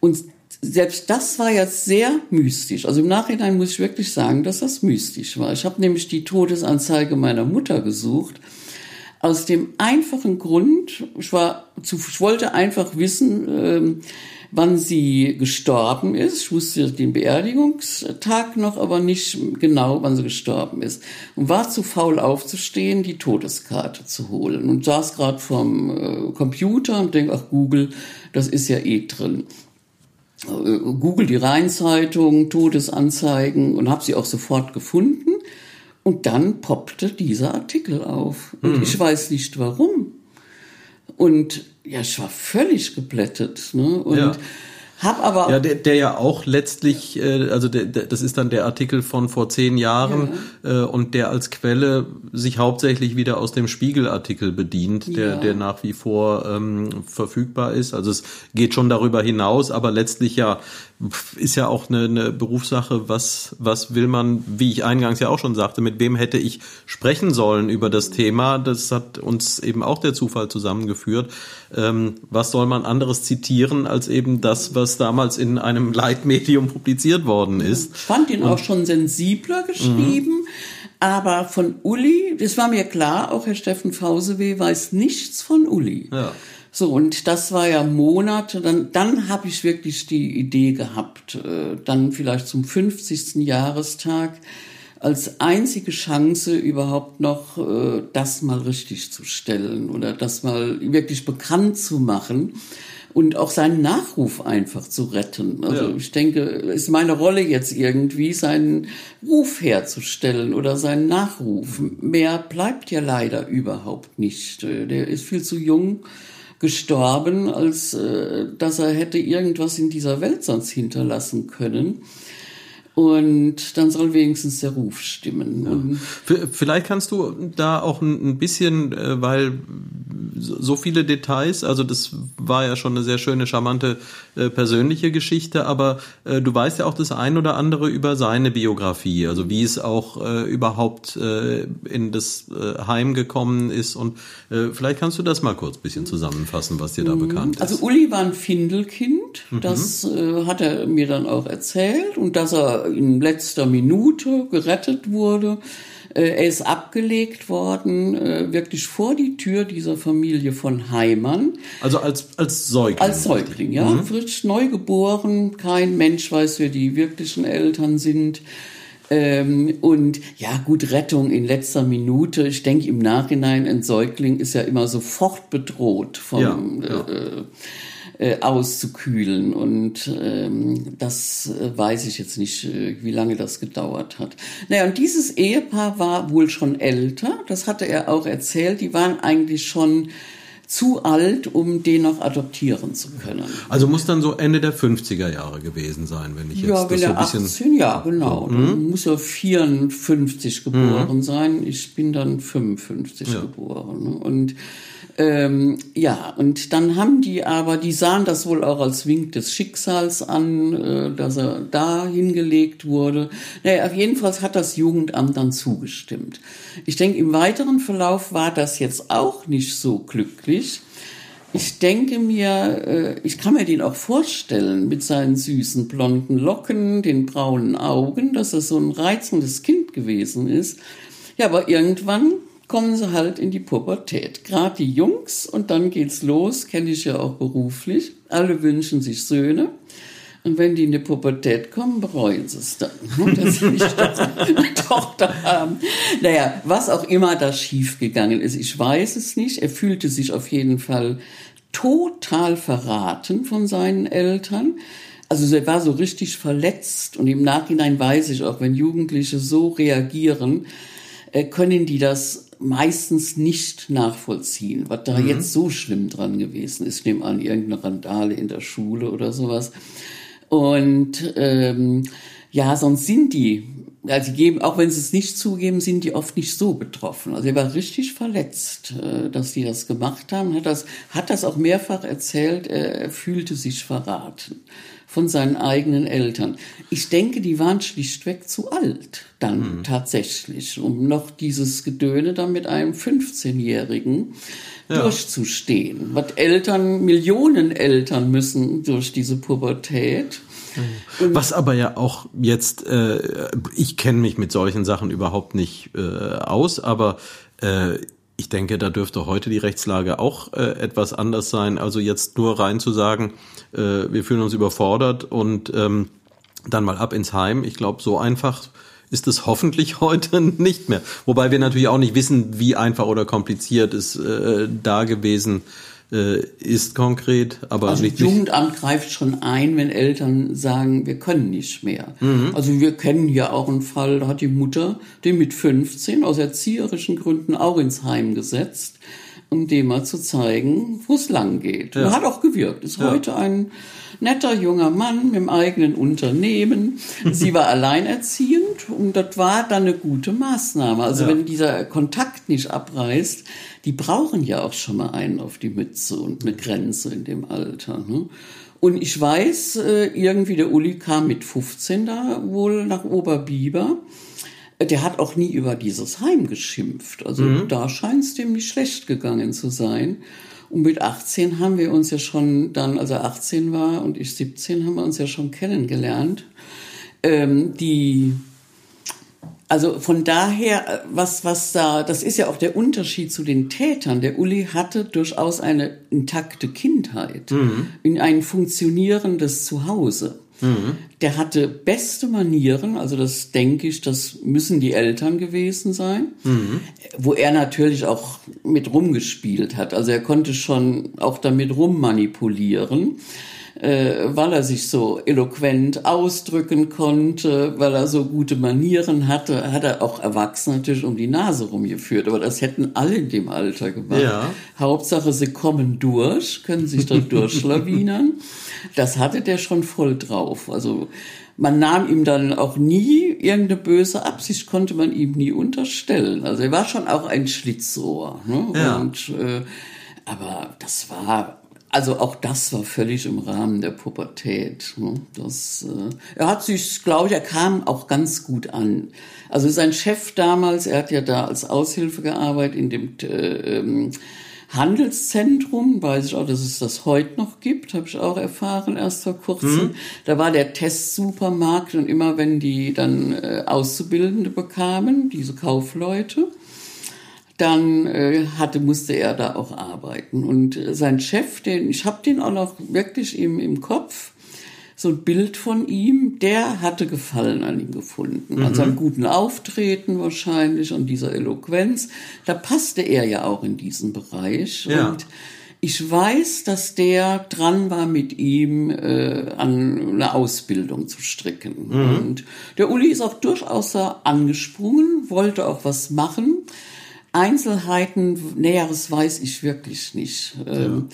Und selbst das war jetzt sehr mystisch. Also im Nachhinein muss ich wirklich sagen, dass das mystisch war. Ich habe nämlich die Todesanzeige meiner Mutter gesucht aus dem einfachen Grund, ich, war zu, ich wollte einfach wissen, ähm, wann sie gestorben ist. Ich wusste den Beerdigungstag noch, aber nicht genau, wann sie gestorben ist. Und war zu faul aufzustehen, die Todeskarte zu holen. Und saß gerade vorm äh, Computer und denke, ach Google, das ist ja eh drin. Äh, Google die Rheinzeitung, Todesanzeigen und habe sie auch sofort gefunden. Und dann poppte dieser Artikel auf. Und mhm. ich weiß nicht warum. Und ja, ich war völlig geblättet. Ne? Und ja. Hab aber ja, der, der ja auch letztlich, äh, also der, der, das ist dann der Artikel von vor zehn Jahren ja. äh, und der als Quelle sich hauptsächlich wieder aus dem Spiegelartikel bedient, der, ja. der nach wie vor ähm, verfügbar ist. Also es geht schon darüber hinaus, aber letztlich ja ist ja auch eine, eine Berufssache, was, was will man, wie ich eingangs ja auch schon sagte, mit wem hätte ich sprechen sollen über das Thema. Das hat uns eben auch der Zufall zusammengeführt. Ähm, was soll man anderes zitieren als eben das, was damals in einem Leitmedium publiziert worden ist? Ich fand ihn Und, auch schon sensibler geschrieben. Mhm. Aber von Uli, das war mir klar, auch Herr Steffen Fausewe weiß nichts von Uli. Ja. So, und das war ja Monate, dann, dann habe ich wirklich die Idee gehabt, äh, dann vielleicht zum 50. Jahrestag als einzige Chance überhaupt noch äh, das mal richtig zu stellen oder das mal wirklich bekannt zu machen und auch seinen Nachruf einfach zu retten. Also ja. ich denke, ist meine Rolle jetzt irgendwie, seinen Ruf herzustellen oder seinen Nachruf. Mehr bleibt ja leider überhaupt nicht. Äh, der ist viel zu jung gestorben, als äh, dass er hätte irgendwas in dieser Welt sonst hinterlassen können. Und dann soll wenigstens der Ruf stimmen. Ja. Vielleicht kannst du da auch ein bisschen, äh, weil so viele Details, also das war ja schon eine sehr schöne, charmante äh, persönliche Geschichte, aber äh, du weißt ja auch das ein oder andere über seine Biografie, also wie es auch überhaupt in das Heim gekommen ist und vielleicht kannst du das mal kurz ein bisschen zusammenfassen, was dir da mhm. bekannt ist. Also Uli war ein Findelkind, mhm. das mhm. hat er mir dann auch erzählt und dass er in letzter Minute gerettet wurde. Äh, er ist abgelegt worden, äh, wirklich vor die Tür dieser Familie von Heimann. Also als, als Säugling? Als Säugling, ja. Mhm. Frisch neugeboren. Kein Mensch weiß, wer die wirklichen Eltern sind. Ähm, und ja, gut, Rettung in letzter Minute. Ich denke im Nachhinein, ein Säugling ist ja immer sofort bedroht vom, ja, ja. Äh, äh, auszukühlen. Und ähm, das äh, weiß ich jetzt nicht, äh, wie lange das gedauert hat. Naja, und dieses Ehepaar war wohl schon älter, das hatte er auch erzählt, die waren eigentlich schon zu alt, um den noch adoptieren zu können. Also muss dann so Ende der 50er Jahre gewesen sein, wenn ich jetzt Ja, das so ein bisschen... 18, ja, genau. Dann muss er 54 geboren sein. Ich bin dann 55 geboren. Ne? Und ähm, ja, und dann haben die aber, die sahen das wohl auch als Wink des Schicksals an, äh, dass er da hingelegt wurde. Naja, auf jeden Fall hat das Jugendamt dann zugestimmt. Ich denke, im weiteren Verlauf war das jetzt auch nicht so glücklich. Ich denke mir, äh, ich kann mir den auch vorstellen mit seinen süßen blonden Locken, den braunen Augen, dass er so ein reizendes Kind gewesen ist. Ja, aber irgendwann kommen sie halt in die Pubertät. Gerade die Jungs und dann geht's los, kenne ich ja auch beruflich. Alle wünschen sich Söhne. Und wenn die in die Pubertät kommen, bereuen sie es dann, dass sie nicht eine Tochter haben. Naja, was auch immer da schiefgegangen ist, ich weiß es nicht. Er fühlte sich auf jeden Fall total verraten von seinen Eltern. Also er war so richtig verletzt und im Nachhinein weiß ich auch, wenn Jugendliche so reagieren, äh, können die das meistens nicht nachvollziehen, was da jetzt so schlimm dran gewesen ist. Ich nehme an, irgendeine Randale in der Schule oder sowas. Und ähm, ja, sonst sind die, also geben, auch wenn sie es nicht zugeben, sind die oft nicht so betroffen. Also er war richtig verletzt, äh, dass die das gemacht haben. Hat das, hat das auch mehrfach erzählt. Er fühlte sich verraten von seinen eigenen Eltern. Ich denke, die waren schlichtweg zu alt dann Mhm. tatsächlich, um noch dieses Gedöne dann mit einem 15-Jährigen durchzustehen. Was Eltern, Millionen Eltern müssen durch diese Pubertät. Was aber ja auch jetzt, äh, ich kenne mich mit solchen Sachen überhaupt nicht äh, aus, aber äh, ich denke, da dürfte heute die Rechtslage auch äh, etwas anders sein. Also jetzt nur rein zu sagen, äh, wir fühlen uns überfordert und ähm, dann mal ab ins Heim. Ich glaube, so einfach ist es hoffentlich heute nicht mehr. Wobei wir natürlich auch nicht wissen, wie einfach oder kompliziert es äh, da gewesen äh, ist konkret. Aber Also nicht, das Jugendamt greift schon ein, wenn Eltern sagen, wir können nicht mehr. Also wir kennen ja auch einen Fall, da hat die Mutter den mit 15 aus erzieherischen Gründen auch ins Heim gesetzt, um dem mal zu zeigen, wo es lang geht. Und hat auch gewirkt. Ist heute ein netter junger Mann mit dem eigenen Unternehmen. Sie war alleinerziehend und das war dann eine gute Maßnahme. Also wenn dieser Kontakt nicht abreißt, die brauchen ja auch schon mal einen auf die Mütze und eine Grenze in dem Alter. Ne? Und ich weiß, äh, irgendwie der Uli kam mit 15 da wohl nach Oberbiber. Äh, Der hat auch nie über dieses Heim geschimpft. Also da scheint es dem nicht schlecht gegangen zu sein. Und mit 18 haben wir uns ja schon dann, als er 18 war und ich 17, haben wir uns ja schon kennengelernt. Ähm, die also von daher, äh, was, was da, das ist ja auch der Unterschied zu den Tätern. Der Uli hatte durchaus eine intakte Kindheit, in ein funktionierendes Zuhause. Der hatte beste Manieren, also das denke ich, das müssen die Eltern gewesen sein, wo er natürlich auch mit rumgespielt hat. Also er konnte schon auch damit rummanipulieren äh, weil er sich so eloquent ausdrücken konnte, weil er so gute Manieren hatte, hat er auch Erwachsene natürlich um die Nase rumgeführt. Aber das hätten alle in dem Alter gemacht. Ja. Hauptsache, sie kommen durch, können sich dann durchschlawinern. Das hatte der schon voll drauf. Also man nahm ihm dann auch nie irgendeine böse Absicht, konnte man ihm nie unterstellen. Also er war schon auch ein Schlitzohr. Ne? Ja. Und, äh, aber das war also auch das war völlig im Rahmen der Pubertät. ne? Das, äh, er hat sich, glaube ich, er kam auch ganz gut an. Also sein Chef damals, er hat ja da als Aushilfe gearbeitet in dem äh, ähm, Handelszentrum, weiß ich auch, dass es das heute noch gibt, habe ich auch erfahren erst vor kurzem. Da war der Testsupermarkt und immer wenn die dann äh, Auszubildende bekamen, diese Kaufleute, dann äh, hatte musste er da auch arbeiten und äh, sein Chef, den ich habe den auch noch wirklich im im Kopf, so ein Bild von ihm, der hatte Gefallen an ihm gefunden, an seinem guten Auftreten wahrscheinlich, an dieser Eloquenz. Da passte er ja auch in diesen Bereich Ja. und ich weiß, dass der dran war, mit ihm äh, an eine Ausbildung zu stricken. Und der Uli ist auch durchaus da angesprungen, wollte auch was machen. Einzelheiten, Näheres weiß ich wirklich nicht. Ähm,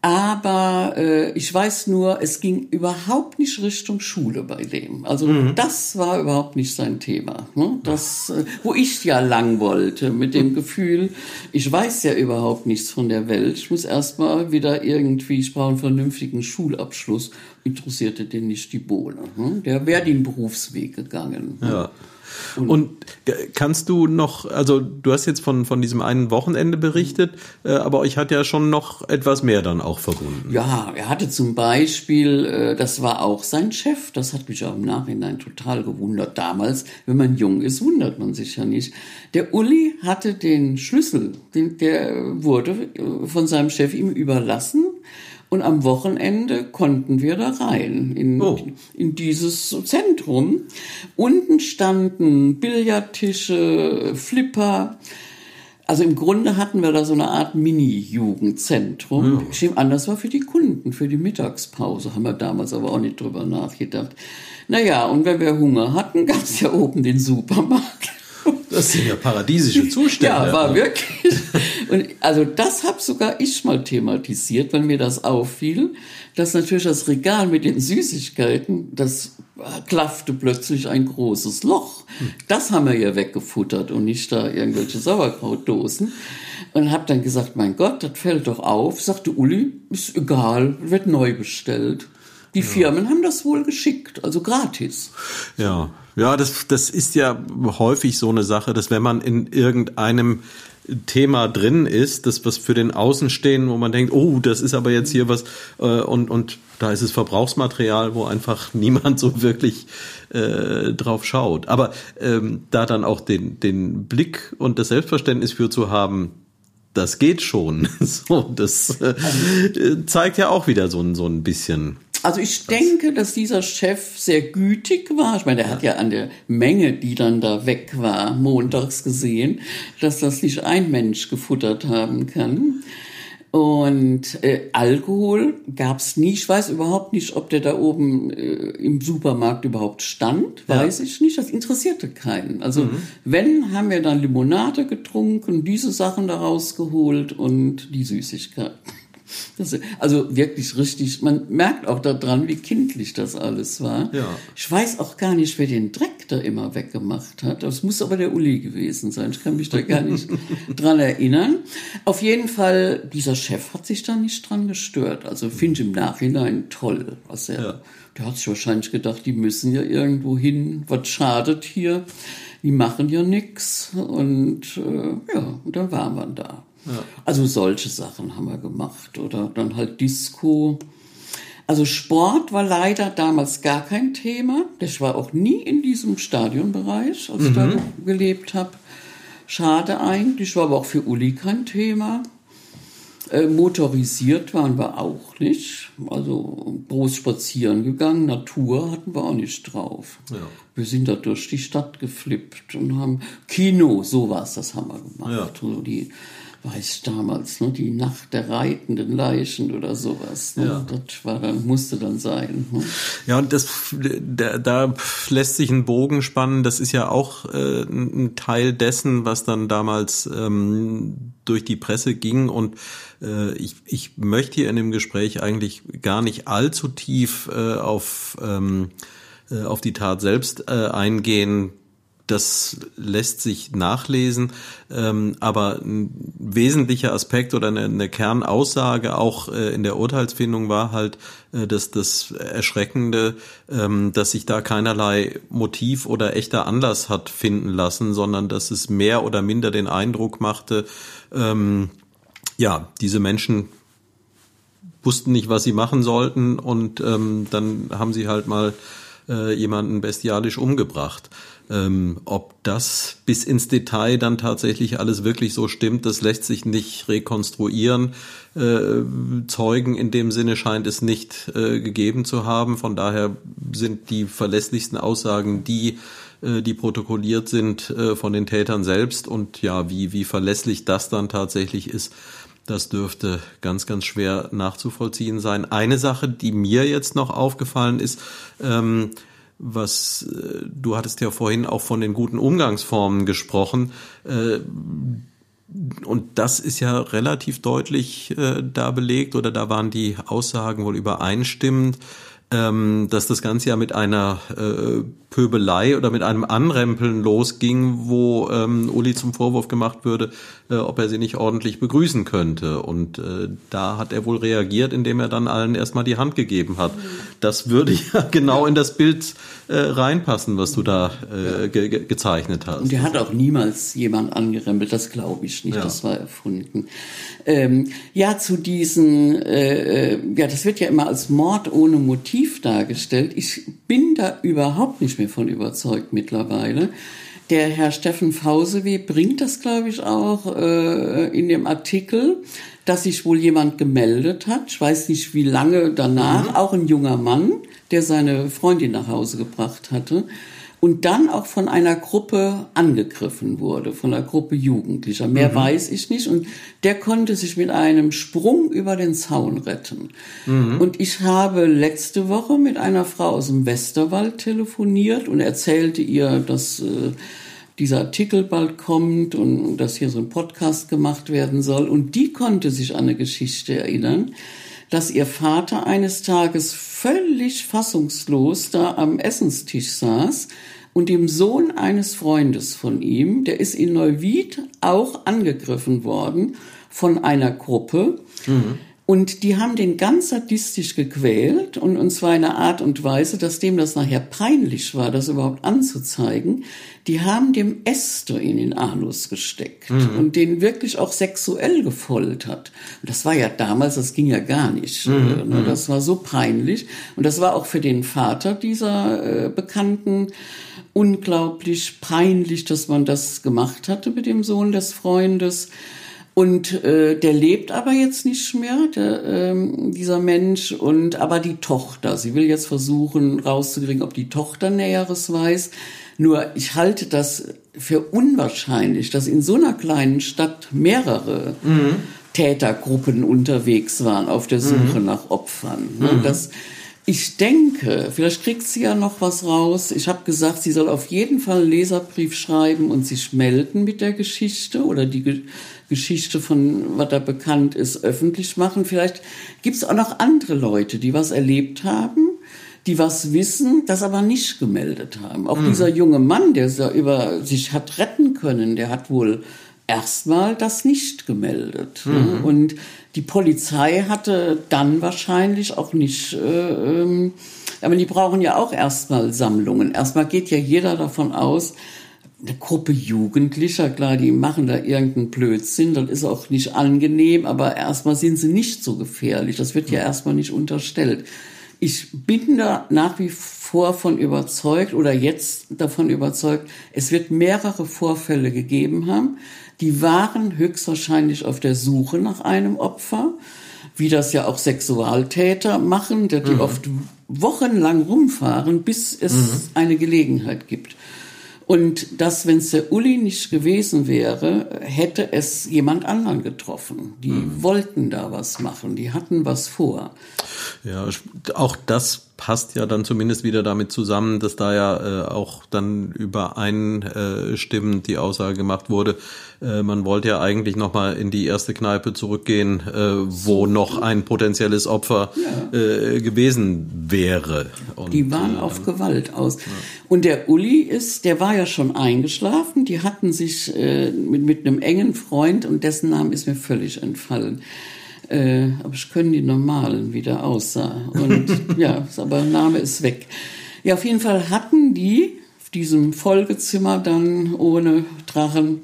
aber äh, ich weiß nur, es ging überhaupt nicht Richtung Schule bei dem. Also Mhm. das war überhaupt nicht sein Thema. Ne? Das, äh, wo ich ja lang wollte, mit dem Gefühl, ich weiß ja überhaupt nichts von der Welt. Ich muss erstmal wieder irgendwie, ich brauche einen vernünftigen Schulabschluss. Interessierte den nicht die Bohne. Ne? Der wäre den Berufsweg gegangen. ne? Ja. Und äh, kannst du noch, also du hast jetzt von, von diesem einen Wochenende berichtet, äh, aber euch hat ja schon noch etwas mehr dann auch verbunden. Ja, er hatte zum Beispiel, äh, das war auch sein Chef, das hat mich auch im Nachhinein total gewundert. Damals, wenn man jung ist, wundert man sich ja nicht. Der Uli hatte den Schlüssel, den, der wurde äh, von seinem Chef ihm überlassen. Und am Wochenende konnten wir da rein in, Oh. in dieses Zentrum. Unten standen Billardtische, Flipper. Also im Grunde hatten wir da so eine Art Mini-Jugendzentrum. Ich nehme an, das war für die Kunden, für die Mittagspause. Haben wir damals aber auch nicht drüber nachgedacht. Naja, und wenn wir Hunger hatten, gab es ja oben den Supermarkt. Das sind ja paradiesische Zustände. Ja, war wirklich. Und also das habe sogar ich mal thematisiert, weil mir das auffiel, dass natürlich das Regal mit den Süßigkeiten, das klaffte plötzlich ein großes Loch. Das haben wir ja weggefuttert und nicht da irgendwelche Sauerkrautdosen. Und habe dann gesagt, mein Gott, das fällt doch auf. Sagte Uli, ist egal, wird neu bestellt. Die Firmen haben das wohl geschickt, also gratis. Ja, ja, das, das ist ja häufig so eine Sache, dass wenn man in irgendeinem Thema drin ist, das was für den Außenstehenden, wo man denkt, oh, das ist aber jetzt hier was äh, und und da ist es Verbrauchsmaterial, wo einfach niemand so wirklich äh, drauf schaut. Aber ähm, da dann auch den den Blick und das Selbstverständnis für zu haben, das geht schon. So, das äh, zeigt ja auch wieder so ein so ein bisschen. Also ich denke, dass dieser Chef sehr gütig war. Ich meine, er hat ja an der Menge, die dann da weg war, montags gesehen, dass das nicht ein Mensch gefuttert haben kann. Und äh, Alkohol gab's nie. Ich weiß überhaupt nicht, ob der da oben äh, im Supermarkt überhaupt stand. Weiß ich nicht. Das interessierte keinen. Also wenn, haben wir dann Limonade getrunken, diese Sachen da rausgeholt und die Süßigkeiten. Das, also wirklich richtig, man merkt auch daran, wie kindlich das alles war. Ja. Ich weiß auch gar nicht, wer den Dreck da immer weggemacht hat. Das muss aber der Uli gewesen sein. Ich kann mich da gar nicht dran erinnern. Auf jeden Fall, dieser Chef hat sich da nicht dran gestört. Also finde ich im Nachhinein toll, was er, Ja. der hat sich wahrscheinlich gedacht, die müssen ja irgendwo hin, was schadet hier? Die machen ja nix und äh, ja, und dann waren wir da. Also solche Sachen haben wir gemacht oder dann halt Disco. Also Sport war leider damals gar kein Thema. Ich war auch nie in diesem Stadionbereich, als ich da gelebt habe. Schade eigentlich, war aber auch für Uli kein Thema. Äh, motorisiert waren wir auch nicht. Also groß spazieren gegangen, Natur hatten wir auch nicht drauf. Ja. Wir sind da durch die Stadt geflippt und haben Kino, sowas, das haben wir gemacht. So die, weiß damals, ne, die Nacht der reitenden Leichen oder sowas. Ne? Ja. Das war dann, musste dann sein. Ne? Ja, und das, da, da lässt sich ein Bogen spannen. Das ist ja auch äh, ein Teil dessen, was dann damals ähm, durch die Presse ging. Und äh, ich, ich möchte hier in dem Gespräch eigentlich gar nicht allzu tief äh, auf, ähm, äh, auf die Tat selbst äh, eingehen. Das lässt sich nachlesen, ähm, aber ein wesentlicher Aspekt oder eine, eine Kernaussage auch äh, in der Urteilsfindung war halt, äh, dass das Erschreckende, ähm, dass sich da keinerlei Motiv oder echter Anlass hat finden lassen, sondern dass es mehr oder minder den Eindruck machte, ähm, ja, diese Menschen wussten nicht, was sie machen sollten und ähm, dann haben sie halt mal äh, jemanden bestialisch umgebracht. Ähm, ob das bis ins Detail dann tatsächlich alles wirklich so stimmt, das lässt sich nicht rekonstruieren. Äh, Zeugen in dem Sinne scheint es nicht äh, gegeben zu haben. Von daher sind die verlässlichsten Aussagen die, äh, die protokolliert sind äh, von den Tätern selbst. Und ja, wie, wie verlässlich das dann tatsächlich ist, das dürfte ganz, ganz schwer nachzuvollziehen sein. Eine Sache, die mir jetzt noch aufgefallen ist, ähm, was äh, du hattest ja vorhin auch von den guten Umgangsformen gesprochen. Äh, und das ist ja relativ deutlich äh, da belegt oder da waren die Aussagen wohl übereinstimmend ähm, dass das Ganze ja mit einer äh, Pöbelei oder mit einem Anrempeln losging, wo ähm, Uli zum Vorwurf gemacht würde, äh, ob er sie nicht ordentlich begrüßen könnte. Und äh, da hat er wohl reagiert, indem er dann allen erstmal die Hand gegeben hat. Das würde ja genau in das Bild äh, reinpassen, was du da äh, ge ge gezeichnet hast. Und er hat auch niemals jemand angerempelt, das glaube ich nicht, ja. das war erfunden. Ähm, ja, zu diesen, äh, äh, ja, das wird ja immer als Mord ohne Motiv dargestellt. Ich bin da überhaupt nicht mehr von überzeugt mittlerweile. Der Herr Steffen Fausewe bringt das, glaube ich, auch äh, in dem Artikel, dass sich wohl jemand gemeldet hat. Ich weiß nicht, wie lange danach, mhm. auch ein junger Mann, der seine Freundin nach Hause gebracht hatte und dann auch von einer Gruppe angegriffen wurde, von einer Gruppe Jugendlicher. Mehr mhm. weiß ich nicht. Und der konnte sich mit einem Sprung über den Zaun retten. Mhm. Und ich habe letzte Woche mit einer Frau aus dem Westerwald telefoniert und erzählte ihr, dass äh, dieser Artikel bald kommt und dass hier so ein Podcast gemacht werden soll. Und die konnte sich an eine Geschichte erinnern, dass ihr Vater eines Tages völlig fassungslos da am Essenstisch saß und dem Sohn eines Freundes von ihm, der ist in Neuwied auch angegriffen worden von einer Gruppe. Mhm. Und die haben den ganz sadistisch gequält und, und zwar in einer Art und Weise, dass dem das nachher peinlich war, das überhaupt anzuzeigen. Die haben dem Äste in den Anus gesteckt mhm. und den wirklich auch sexuell gefoltert. Und das war ja damals, das ging ja gar nicht. Mhm. Äh, ne? Mhm. Das war so peinlich. Und das war auch für den Vater dieser äh, Bekannten unglaublich peinlich, dass man das gemacht hatte mit dem Sohn des Freundes. Und äh, der lebt aber jetzt nicht mehr, der, ähm, dieser Mensch. Und aber die Tochter, sie will jetzt versuchen rauszukriegen, ob die Tochter Näheres weiß. Nur ich halte das für unwahrscheinlich, dass in so einer kleinen Stadt mehrere mhm. Tätergruppen unterwegs waren auf der Suche mhm. nach Opfern. Mhm. Das, ich denke, vielleicht kriegt sie ja noch was raus. Ich habe gesagt, sie soll auf jeden Fall einen Leserbrief schreiben und sich melden mit der Geschichte oder die Geschichte von, was da bekannt ist, öffentlich machen. Vielleicht gibt es auch noch andere Leute, die was erlebt haben, die was wissen, das aber nicht gemeldet haben. Auch mhm. dieser junge Mann, der über sich hat retten können, der hat wohl erstmal das nicht gemeldet. Mhm. Und die Polizei hatte dann wahrscheinlich auch nicht, äh, ähm, aber die brauchen ja auch erstmal Sammlungen. Erstmal geht ja jeder davon aus, eine Gruppe Jugendlicher, klar, die machen da irgendeinen Blödsinn, das ist auch nicht angenehm, aber erstmal sind sie nicht so gefährlich. Das wird ja erstmal nicht unterstellt. Ich bin da nach wie vor von überzeugt oder jetzt davon überzeugt, es wird mehrere Vorfälle gegeben haben. Die waren höchstwahrscheinlich auf der Suche nach einem Opfer, wie das ja auch Sexualtäter machen, die mhm. oft wochenlang rumfahren, bis es mhm. eine Gelegenheit gibt. Und dass, wenn es der Uli nicht gewesen wäre, hätte es jemand anderen getroffen. Die mhm. wollten da was machen, die hatten was vor. Ja, auch das passt ja dann zumindest wieder damit zusammen, dass da ja äh, auch dann übereinstimmend die Aussage gemacht wurde, äh, man wollte ja eigentlich nochmal in die erste Kneipe zurückgehen, äh, wo noch ein potenzielles Opfer ja. äh, gewesen wäre. Und, die waren äh, auf Gewalt aus. Ja. Und der Uli ist, der war ja schon eingeschlafen, die hatten sich äh, mit, mit einem engen Freund und dessen Name ist mir völlig entfallen äh, aber ich können die normalen wieder aussah. Und ja, aber Name ist weg. Ja, auf jeden Fall hatten die auf diesem Folgezimmer dann ohne Drachen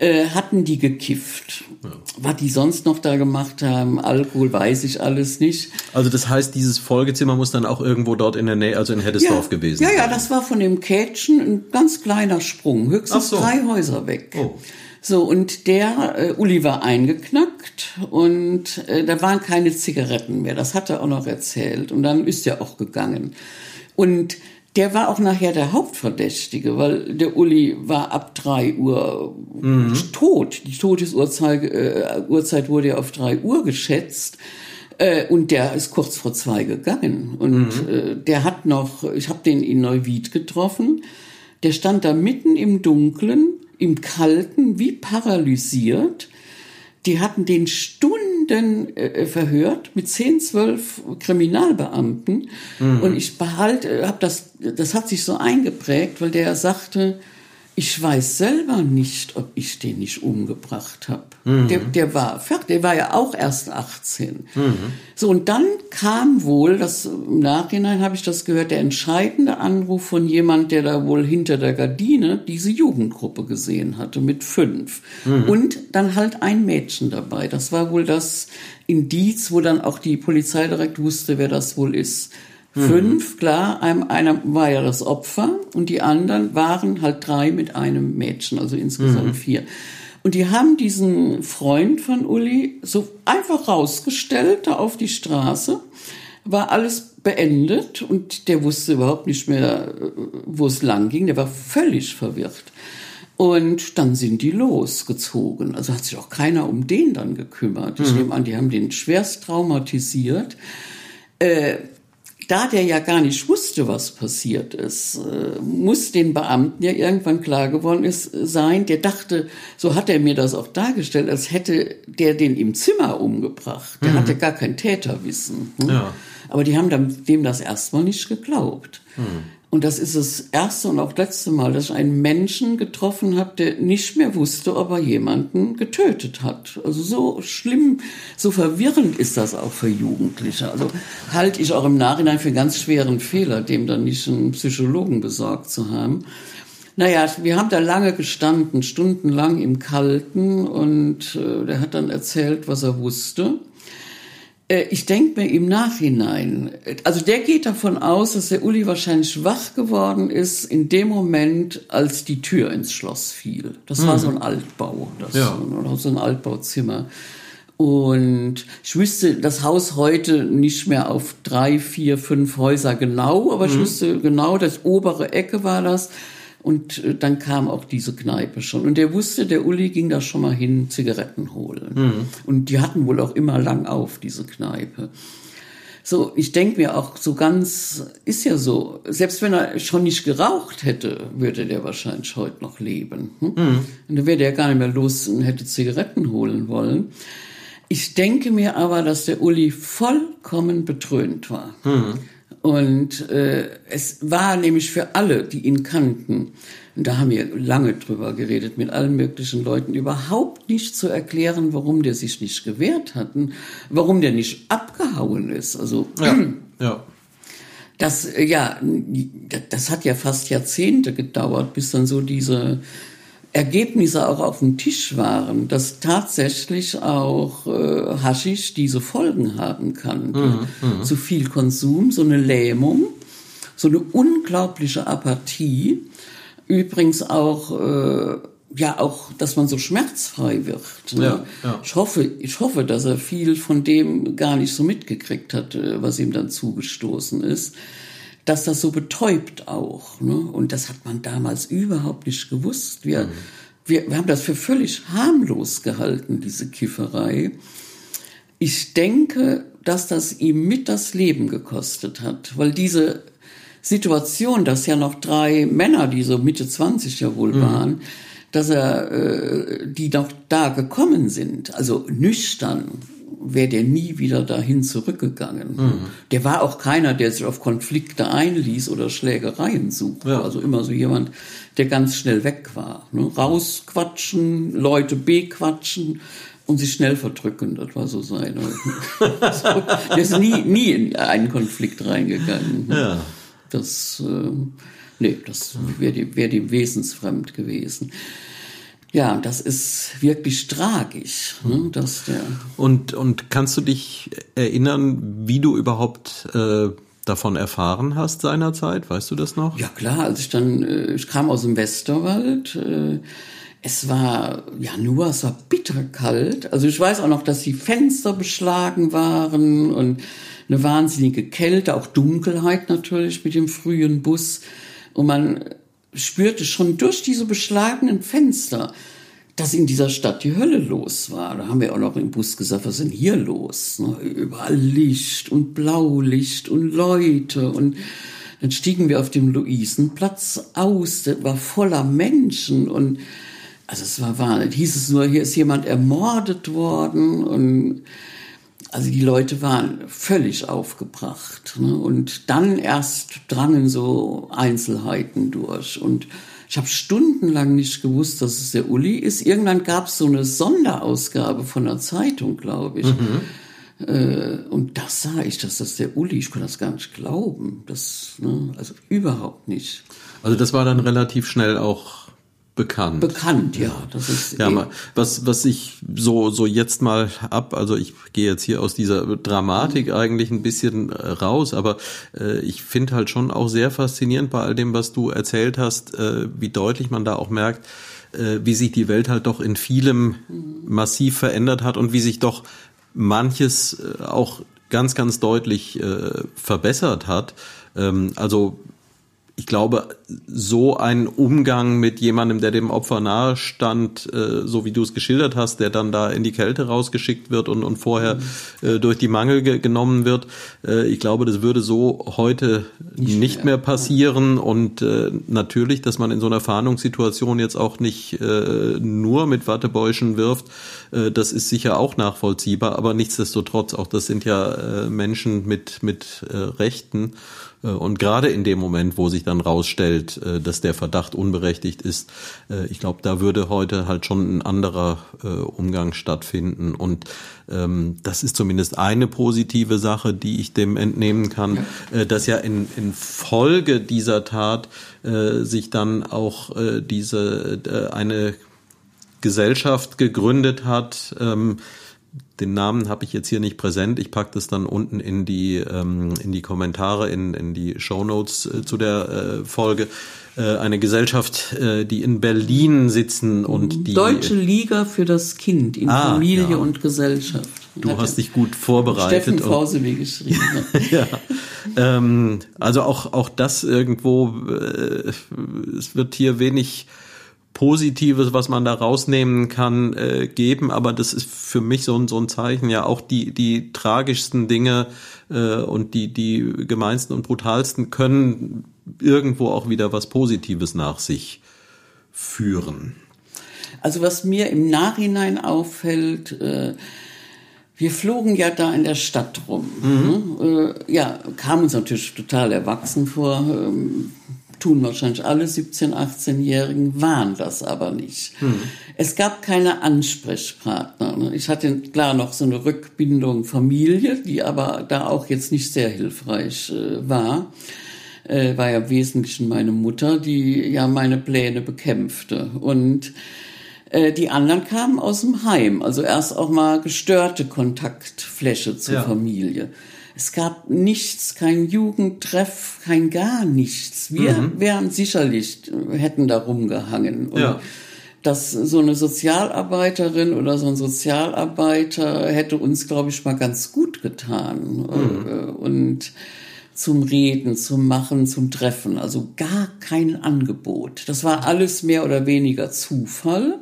äh, hatten die gekifft. Ja. Was die sonst noch da gemacht haben, Alkohol, weiß ich alles nicht. Also das heißt, dieses Folgezimmer muss dann auch irgendwo dort in der Nähe, also in Heddesdorf ja, gewesen ja, sein. Ja, ja, das war von dem Kätchen ein ganz kleiner Sprung, höchstens so. drei Häuser weg. Oh. So, und der äh, Uli war eingeknackt und äh, da waren keine Zigaretten mehr. Das hat er auch noch erzählt. Und dann ist er auch gegangen. Und der war auch nachher der Hauptverdächtige, weil der Uli war ab drei Uhr mhm. tot. Die Todesurzeit äh, Uhrzeit wurde ja auf drei Uhr geschätzt. Äh, und der ist kurz vor zwei gegangen. Und mhm. äh, der hat noch, ich habe den in Neuwied getroffen, der stand da mitten im Dunkeln im Kalten wie paralysiert. Die hatten den Stunden äh, verhört mit 10, 12 Kriminalbeamten. Mhm. Und ich behalte, hab das, das hat sich so eingeprägt, weil der sagte, ich weiß selber nicht, ob ich den nicht umgebracht habe. Mhm. Der, der war fertig, der war ja auch erst 18. Mhm. So, und dann kam wohl, das, im Nachhinein habe ich das gehört, der entscheidende Anruf von jemand, der da wohl hinter der Gardine diese Jugendgruppe gesehen hatte mit fünf. Mhm. Und dann halt ein Mädchen dabei. Das war wohl das Indiz, wo dann auch die Polizei direkt wusste, wer das wohl ist. Mhm. Fünf, klar, einem, einer war ja das Opfer und die anderen waren halt drei mit einem Mädchen, also insgesamt mhm. vier. Und die haben diesen Freund von Uli so einfach rausgestellt, da auf die Straße, war alles beendet und der wusste überhaupt nicht mehr, wo es lang ging, der war völlig verwirrt. Und dann sind die losgezogen. Also hat sich auch keiner um den dann gekümmert. Ich mhm. nehme an, die haben den schwerst traumatisiert. Äh, da der ja gar nicht wusste, was passiert ist, äh, muss den Beamten ja irgendwann klar geworden ist, sein, der dachte, so hat er mir das auch dargestellt, als hätte der den im Zimmer umgebracht. Der mhm. hatte gar kein Täterwissen. Hm? Ja. Aber die haben dem das erstmal nicht geglaubt. Mhm. Und das ist das erste und auch letzte Mal, dass ich einen Menschen getroffen habe, der nicht mehr wusste, ob er jemanden getötet hat. Also so schlimm, so verwirrend ist das auch für Jugendliche. Also halte ich auch im Nachhinein für einen ganz schweren Fehler, dem dann nicht einen Psychologen besorgt zu haben. Naja, wir haben da lange gestanden, stundenlang im Kalten und äh, der hat dann erzählt, was er wusste. Äh, ich denke mir im Nachhinein, also der geht davon aus, dass der Uli wahrscheinlich wach geworden ist in dem Moment, als die Tür ins Schloss fiel. Das mhm. war so ein Altbau, das, ja. oder so ein Altbauzimmer. Und ich wüsste das Haus heute nicht mehr auf drei, vier, fünf Häuser genau, aber mhm. ich wüsste genau, das obere Ecke war das. Und äh, dann kam auch diese Kneipe schon. Und der wusste, der Uli ging da schon mal hin, Zigaretten holen. Mhm. Und die hatten wohl auch immer lang auf, diese Kneipe. So, ich denke mir auch so ganz, ist ja so, selbst wenn er schon nicht geraucht hätte, würde der wahrscheinlich heute noch leben. Hm? Mhm. Und dann wäre der gar nicht mehr los und hätte Zigaretten holen wollen. Ich denke mir aber, dass der Uli vollkommen betrönt war. Mhm. Und äh, es war nämlich für alle, die ihn kannten, und da haben wir lange drüber geredet, mit allen möglichen Leuten, überhaupt nicht zu erklären, warum der sich nicht gewehrt hat, warum der nicht abgehauen ist. Also ja, ja. Das, äh, ja, das hat ja fast Jahrzehnte gedauert, bis dann so diese Ergebnisse auch auf dem Tisch waren, dass tatsächlich auch äh, Haschisch diese Folgen haben kann. Mhm, mhm, Zu viel Konsum, so eine Lähmung, so eine unglaubliche Apathie. Übrigens auch, äh, ja, auch, dass man so schmerzfrei wird. Ne? Ja, ja. Ich hoffe, ich hoffe, dass er viel von dem gar nicht so mitgekriegt hat, äh, was ihm dann zugestoßen ist dass das so betäubt auch. Ne? Und das hat man damals überhaupt nicht gewusst. Wir, mhm. wir, wir haben das für völlig harmlos gehalten, diese Kifferei. Ich denke, dass das ihm mit das Leben gekostet hat, weil diese Situation, dass ja noch drei Männer, die so Mitte 20 ja wohl mhm. waren, dass er, äh, die noch da gekommen sind, also nüchtern, wäre der nie wieder dahin zurückgegangen. Mhm. Der war auch keiner, der sich auf Konflikte einließ oder Schlägereien suchte. Ja. Also immer so jemand, der ganz schnell weg war. Ne? Rausquatschen, Leute bequatschen und sich schnell verdrücken. Das war so seine. so, der ist nie, nie in einen Konflikt reingegangen. Ja. Das, äh, nee, das wäre dem, wär dem wesensfremd gewesen. Ja, das ist wirklich tragisch, ne, dass der. Und und kannst du dich erinnern, wie du überhaupt äh, davon erfahren hast seinerzeit? Weißt du das noch? Ja klar, als ich dann, äh, ich kam aus dem Westerwald. Äh, es war ja nur, es war bitterkalt. Also ich weiß auch noch, dass die Fenster beschlagen waren und eine wahnsinnige Kälte, auch Dunkelheit natürlich mit dem frühen Bus. Und man spürte schon durch diese beschlagenen Fenster, dass in dieser Stadt die Hölle los war. Da haben wir auch noch im Bus gesagt, was ist denn hier los? Ne? Überall Licht und Blaulicht und Leute und dann stiegen wir auf dem Luisenplatz aus, der war voller Menschen und Also es war wahr. Hieß es nur, hier ist jemand ermordet worden und also die Leute waren völlig aufgebracht. Ne? Und dann erst drangen so Einzelheiten durch. Und ich habe stundenlang nicht gewusst, dass es der Uli ist. Irgendwann gab es so eine Sonderausgabe von der Zeitung, glaube ich. Mhm. Äh, und da sah ich, dass das der Uli, ich konnte das gar nicht glauben. Das, ne? Also überhaupt nicht. Also das war dann relativ schnell auch bekannt. Bekannt, ja. Das ist ja, mal, was, was ich so, so jetzt mal ab, also ich gehe jetzt hier aus dieser Dramatik eigentlich ein bisschen äh, raus, aber äh, ich finde halt schon auch sehr faszinierend bei all dem, was du erzählt hast, äh, wie deutlich man da auch merkt, äh, wie sich die Welt halt doch in vielem mhm. massiv verändert hat und wie sich doch manches äh, auch ganz, ganz deutlich äh, verbessert hat. Ähm, also ich glaube, so ein Umgang mit jemandem, der dem Opfer nahe stand, äh, so wie du es geschildert hast, der dann da in die Kälte rausgeschickt wird und, und vorher äh, durch die Mangel ge genommen wird, äh, ich glaube, das würde so heute nicht, nicht mehr. passieren. Und äh, natürlich, dass man in so einer Fahndungssituation jetzt auch nicht äh, nur mit Wattebäuschen wirft, äh, das ist sicher auch nachvollziehbar. Aber nichtsdestotrotz, auch das sind ja Menschen mit, mit Rechten. Und gerade in dem Moment, wo sich dann rausstellt, äh, dass der Verdacht unberechtigt ist, äh, ich glaube, da würde heute halt schon ein anderer Umgang stattfinden. Und ähm, das ist zumindest eine positive Sache, die ich dem entnehmen kann, dass ja in, in Folge dieser Tat sich dann auch diese eine Gesellschaft gegründet hat, ähm, den Namen habe ich jetzt hier nicht präsent. Ich packe das dann unten in die, ähm, in die Kommentare, in, in die Show Notes äh, zu der äh, Folge. Äh, eine Gesellschaft, äh, die in Berlin sitzen und die. Deutsche Liga für das Kind in ah, Familie ja. und Gesellschaft. Du hast dich gut vorbereitet. Steffen Krause wie geschrieben. ja. Ähm, also auch, auch das irgendwo, äh, es wird hier wenig Positives, was man da rausnehmen kann, äh, geben. Aber das ist für mich so ein, so ein Zeichen, ja auch die, die tragischsten Dinge äh, und die, die gemeinsten und brutalsten können irgendwo auch wieder was Positives nach sich führen. Also was mir im Nachhinein auffällt, äh, wir flogen ja da in der Stadt rum. Mhm. Ne? Äh, ja, kam uns natürlich total erwachsen vor. Ähm, tun wahrscheinlich alle 17-, 18-Jährigen, waren das aber nicht. Hm. Es gab keine Ansprechpartner. Ne? Ich hatte klar noch so eine Rückbindung Familie, die aber da auch jetzt nicht sehr hilfreich äh, war. Äh, war ja im Wesentlichen meine Mutter, die ja meine Pläne bekämpfte. Und äh, die anderen kamen aus dem Heim, also erst auch mal gestörte Kontaktfläche zur ja. Familie. Es gab nichts, kein Jugendtreff, kein gar nichts. Wir mhm. wären sicherlich, hätten da rumgehangen. Und ja. dass so eine Sozialarbeiterin oder so ein Sozialarbeiter hätte uns, glaube ich, mal ganz gut getan. Mhm. Äh, und zum Reden, zum Machen, zum Treffen. Also gar kein Angebot. Das war alles mehr oder weniger Zufall.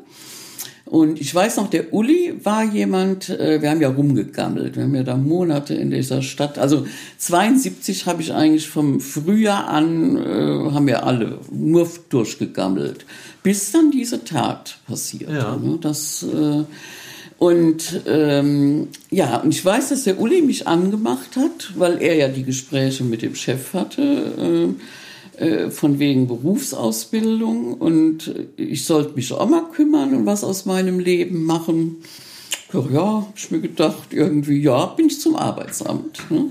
Und ich weiß noch, der Uli war jemand, äh, wir haben ja rumgegammelt, wir haben ja da Monate in dieser Stadt. Also 72 habe ich eigentlich vom Frühjahr an, äh, haben wir alle nur durchgegammelt, bis dann diese Tat passiert. Ja. Ne? Das, äh, und ähm, ja, und ich weiß, dass der Uli mich angemacht hat, weil er ja die Gespräche mit dem Chef hatte. Äh, äh, von wegen Berufsausbildung und ich sollte mich auch mal kümmern und was aus meinem Leben machen. Ja, hab ich mir gedacht, irgendwie, ja, bin ich zum Arbeitsamt. Ne?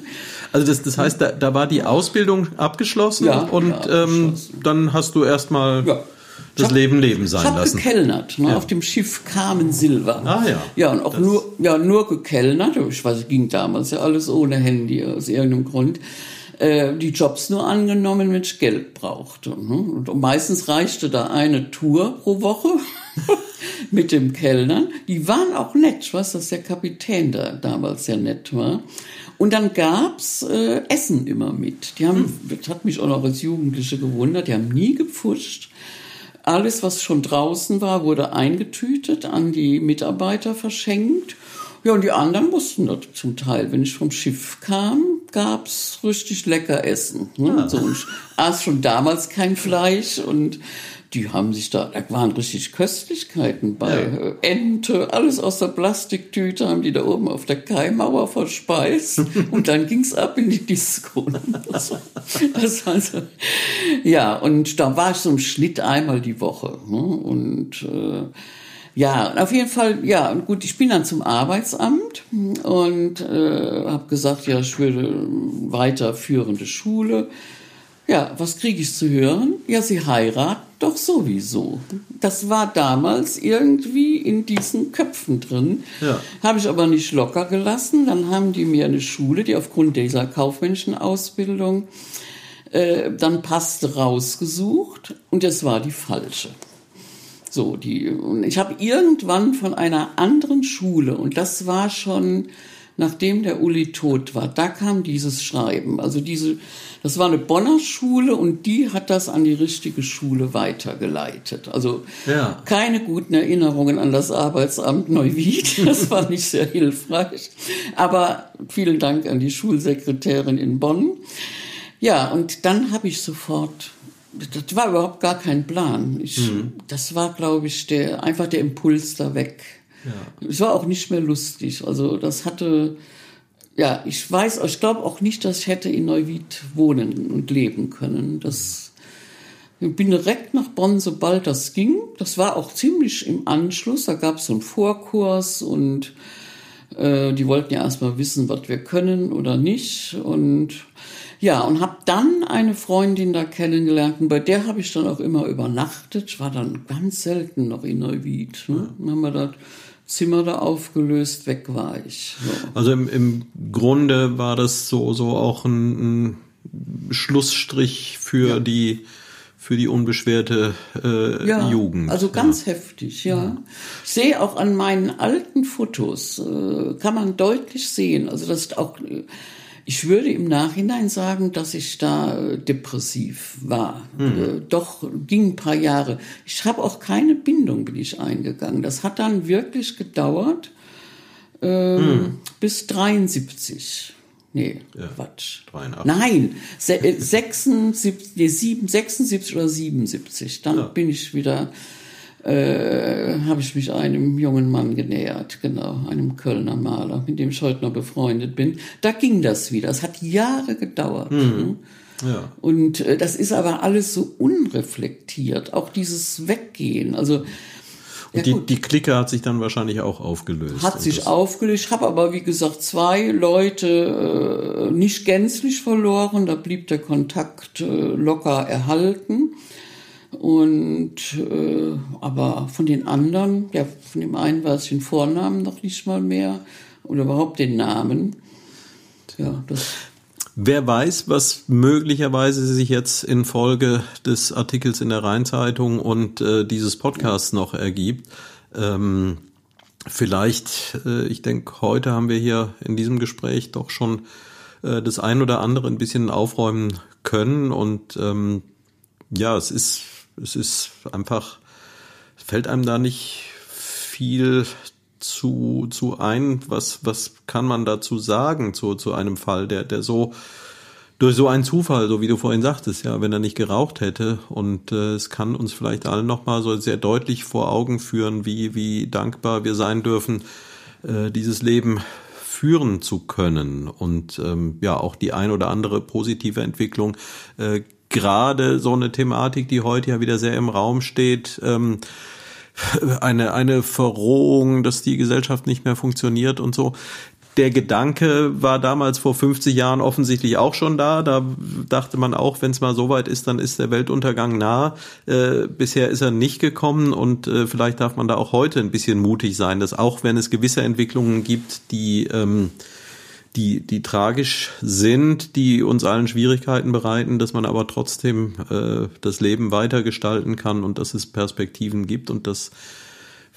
Also das, das heißt, da, da war die Ausbildung abgeschlossen ja, und ja, ähm, dann hast du erstmal ja. das hab, Leben leben sein ich lassen. gekellnert, ne, ja. auf dem Schiff Carmen Silva. Ah ja. Ja, und auch das nur, ja, nur gekellnert. Ich weiß, es ging damals ja alles ohne Handy aus irgendeinem Grund. Äh, die Jobs nur angenommen, wenn ich Geld brauchte. Ne? Und meistens reichte da eine Tour pro Woche mit dem Kellnern. Die waren auch nett. Ich weiß, dass der Kapitän da damals sehr nett war. Und dann gab's äh, Essen immer mit. Die haben, hm. das hat mich auch noch als Jugendliche gewundert, die haben nie gepfuscht. Alles, was schon draußen war, wurde eingetütet, an die Mitarbeiter verschenkt. Ja, und die anderen mussten das zum Teil. Wenn ich vom Schiff kam, gab's richtig lecker Essen. Ne? Ja. So, ich aß schon damals kein Fleisch und die haben sich da, da waren richtig Köstlichkeiten bei. Ja. Äh, Ente, alles aus der Plastiktüte haben die da oben auf der Kaimauer verspeist und dann ging's ab in die Disco. Also, das war so, ja, und da war ich so im Schnitt einmal die Woche. Ne? Und äh, ja, auf jeden Fall, ja, und gut, ich bin dann zum Arbeitsamt und äh, habe gesagt, ja, ich würde weiterführende Schule. Ja, was kriege ich zu hören? Ja, sie heiraten doch sowieso. Das war damals irgendwie in diesen Köpfen drin. Ja. Habe ich aber nicht locker gelassen. Dann haben die mir eine Schule, die aufgrund dieser kaufmännischen Ausbildung äh, dann passte, rausgesucht. Und das war die falsche. So, die, und ich habe irgendwann von einer anderen Schule, und das war schon nachdem der Uli tot war, da kam dieses Schreiben. Also diese, das war eine Bonner Schule und die hat das an die richtige Schule weitergeleitet. Also ja. keine guten Erinnerungen an das Arbeitsamt Neuwied. Das war nicht sehr hilfreich. Aber vielen Dank an die Schulsekretärin in Bonn. Ja, und dann habe ich sofort das war überhaupt gar kein Plan. Ich, mhm. Das war, glaube ich, der, einfach der Impuls da weg. Ja. Es war auch nicht mehr lustig. Also das hatte, ja, ich weiß, ich glaube auch nicht, dass ich hätte in Neuwied wohnen und leben können. Das, ich bin direkt nach Bonn, sobald das ging. Das war auch ziemlich im Anschluss. Da gab es so einen Vorkurs und äh, die wollten ja erstmal wissen, was wir können oder nicht. Und ja, und habe dann eine Freundin da kennengelernt und bei der habe ich dann auch immer übernachtet. Ich war dann ganz selten noch in Neuwied. Ne? Dann haben wir das Zimmer da aufgelöst, weg war ich. So. Also im, im Grunde war das so, so auch ein, ein Schlussstrich für ja. die für die unbeschwerte äh, ja, Jugend. Also ganz ja. heftig, ja. ja. Ich sehe auch an meinen alten Fotos, äh, kann man deutlich sehen, also das ist auch ich würde im Nachhinein sagen, dass ich da äh, depressiv war. Mhm. Doch ging ein paar Jahre. Ich habe auch keine Bindung bin ich eingegangen. Das hat dann wirklich gedauert ähm, mhm. bis 73. Nee, ja, Quatsch. 83. Nein, 76, nee, 76 oder 77. Dann ja. bin ich wieder äh, habe ich mich einem jungen Mann genähert, genau, einem Kölner Maler, mit dem ich heute noch befreundet bin. Da ging das wieder. Es hat Jahre gedauert. Mhm. Ne? Ja. Und äh, das ist aber alles so unreflektiert, auch dieses Weggehen. Also ja, die, die Clique hat sich dann wahrscheinlich auch aufgelöst. Hat sich aufgelöst. Ich habe aber, wie gesagt, zwei Leute äh, nicht gänzlich verloren. Da blieb der Kontakt äh, locker erhalten. Und äh, aber von den anderen, ja, von dem einen weiß ich den Vornamen noch nicht mal mehr oder überhaupt den Namen. Ja, das. Wer weiß, was möglicherweise sich jetzt in Folge des Artikels in der Rheinzeitung und äh, dieses Podcasts noch ergibt. Ähm, vielleicht, äh, ich denke, heute haben wir hier in diesem Gespräch doch schon äh, das ein oder andere ein bisschen aufräumen können und ähm, ja, es ist es ist einfach, fällt einem da nicht viel zu, zu ein, was, was kann man dazu sagen zu, zu einem Fall, der, der so, durch so einen Zufall, so wie du vorhin sagtest, ja, wenn er nicht geraucht hätte. Und äh, es kann uns vielleicht allen nochmal so sehr deutlich vor Augen führen, wie, wie dankbar wir sein dürfen, äh, dieses Leben führen zu können. Und ähm, ja, auch die ein oder andere positive Entwicklung äh, gerade so eine Thematik, die heute ja wieder sehr im Raum steht, ähm, eine, eine Verrohung, dass die Gesellschaft nicht mehr funktioniert und so. Der Gedanke war damals vor 50 Jahren offensichtlich auch schon da. Da dachte man auch, wenn es mal so weit ist, dann ist der Weltuntergang nah. Äh, bisher ist er nicht gekommen und äh, vielleicht darf man da auch heute ein bisschen mutig sein, dass auch wenn es gewisse Entwicklungen gibt, die ähm, die, die tragisch sind, die uns allen Schwierigkeiten bereiten, dass man aber trotzdem äh, das Leben weitergestalten kann und dass es Perspektiven gibt und dass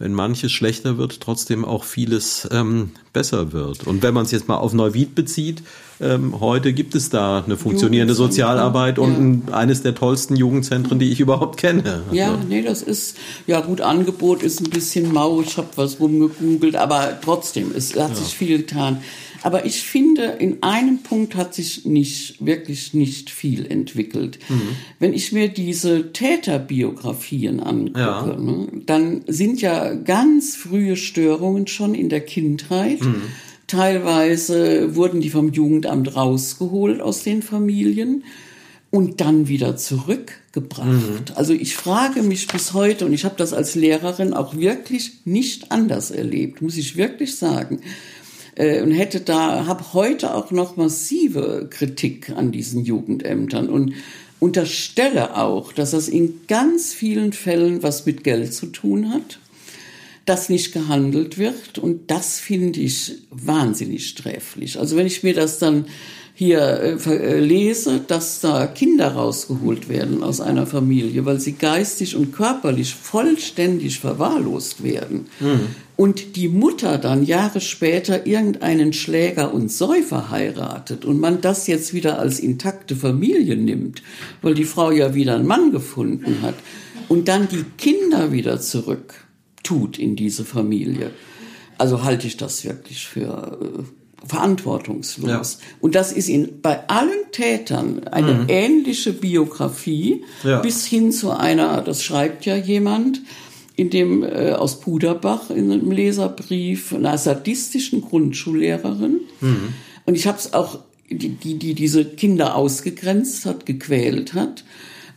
wenn manches schlechter wird, trotzdem auch vieles ähm, besser wird. Und wenn man es jetzt mal auf Neuwied bezieht, ähm, heute gibt es da eine funktionierende Sozialarbeit und ein, eines der tollsten Jugendzentren, die ich überhaupt kenne. Ja, Also, nee, das ist, ja gut, Angebot ist ein bisschen mau, ich habe was rumgegoogelt, aber trotzdem, es hat sich viel getan. Aber ich finde, in einem Punkt hat sich nicht, wirklich nicht viel entwickelt. Mhm. Wenn ich mir diese Täterbiografien angucke, Ja. ne, dann sind ja ganz frühe Störungen schon in der Kindheit. Mhm. Teilweise wurden die vom Jugendamt rausgeholt aus den Familien und dann wieder zurückgebracht. Also ich frage mich bis heute, und ich habe das als Lehrerin auch wirklich nicht anders erlebt, muss ich wirklich sagen. Äh, Und hätte da, habe heute auch noch massive Kritik an diesen Jugendämtern und unterstelle auch, dass das in ganz vielen Fällen was mit Geld zu tun hat dass nicht gehandelt wird. Und das finde ich wahnsinnig sträflich. Also wenn ich mir das dann hier äh, äh, lese, dass da Kinder rausgeholt werden aus einer Familie, weil sie geistig und körperlich vollständig verwahrlost werden. Und die Mutter dann Jahre später irgendeinen Schläger und Säufer heiratet und man das jetzt wieder als intakte Familie nimmt, weil die Frau ja wieder einen Mann gefunden hat und dann die Kinder wieder zurück tut in diese Familie. Also halte ich das wirklich für äh, verantwortungslos. Ja. Und das ist in, bei allen Tätern eine ähnliche Biografie Ja. bis hin zu einer, das schreibt ja jemand, in dem äh, aus Puderbach in einem Leserbrief einer sadistischen Grundschullehrerin. Und ich habe es auch, die, die, die diese Kinder ausgegrenzt hat, gequält hat.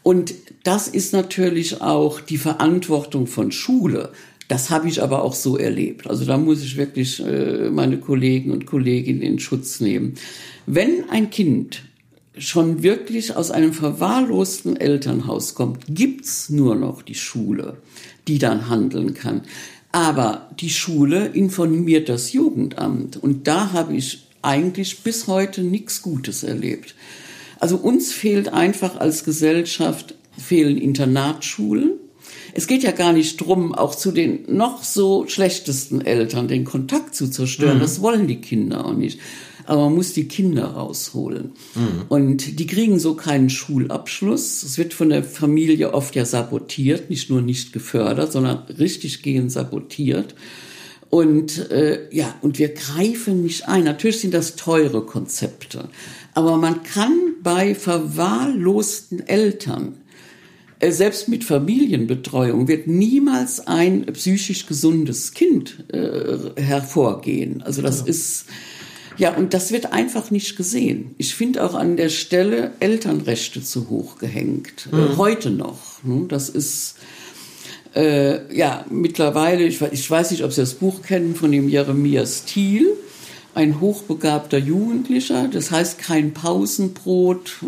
Und das ist natürlich auch die Verantwortung von Schule. Das habe ich aber auch so erlebt. Also da muss ich wirklich äh, meine Kollegen und Kolleginnen in Schutz nehmen. Wenn ein Kind schon wirklich aus einem verwahrlosten Elternhaus kommt, gibt's nur noch die Schule, die dann handeln kann. Aber die Schule informiert das Jugendamt und da habe ich eigentlich bis heute nichts Gutes erlebt. Also uns fehlt einfach als Gesellschaft, fehlen Internatsschulen. Es geht ja gar nicht drum, auch zu den noch so schlechtesten Eltern den Kontakt zu zerstören. Das wollen die Kinder auch nicht. Aber man muss die Kinder rausholen. Und die kriegen so keinen Schulabschluss. Es wird von der Familie oft ja sabotiert, nicht nur nicht gefördert, sondern richtig gehend sabotiert. Und äh, ja, und wir greifen nicht ein. Natürlich sind das teure Konzepte, aber man kann bei verwahrlosten Eltern, selbst mit Familienbetreuung, wird niemals ein psychisch gesundes Kind äh, hervorgehen. Also das ist ja, und das wird einfach nicht gesehen. Ich finde auch an der Stelle Elternrechte zu hoch gehängt. Äh, heute noch. Ne? Das ist äh, ja, mittlerweile, ich, ich weiß nicht, ob Sie das Buch kennen von dem Jeremias Thiel, ein hochbegabter Jugendlicher, das heißt kein Pausenbrot,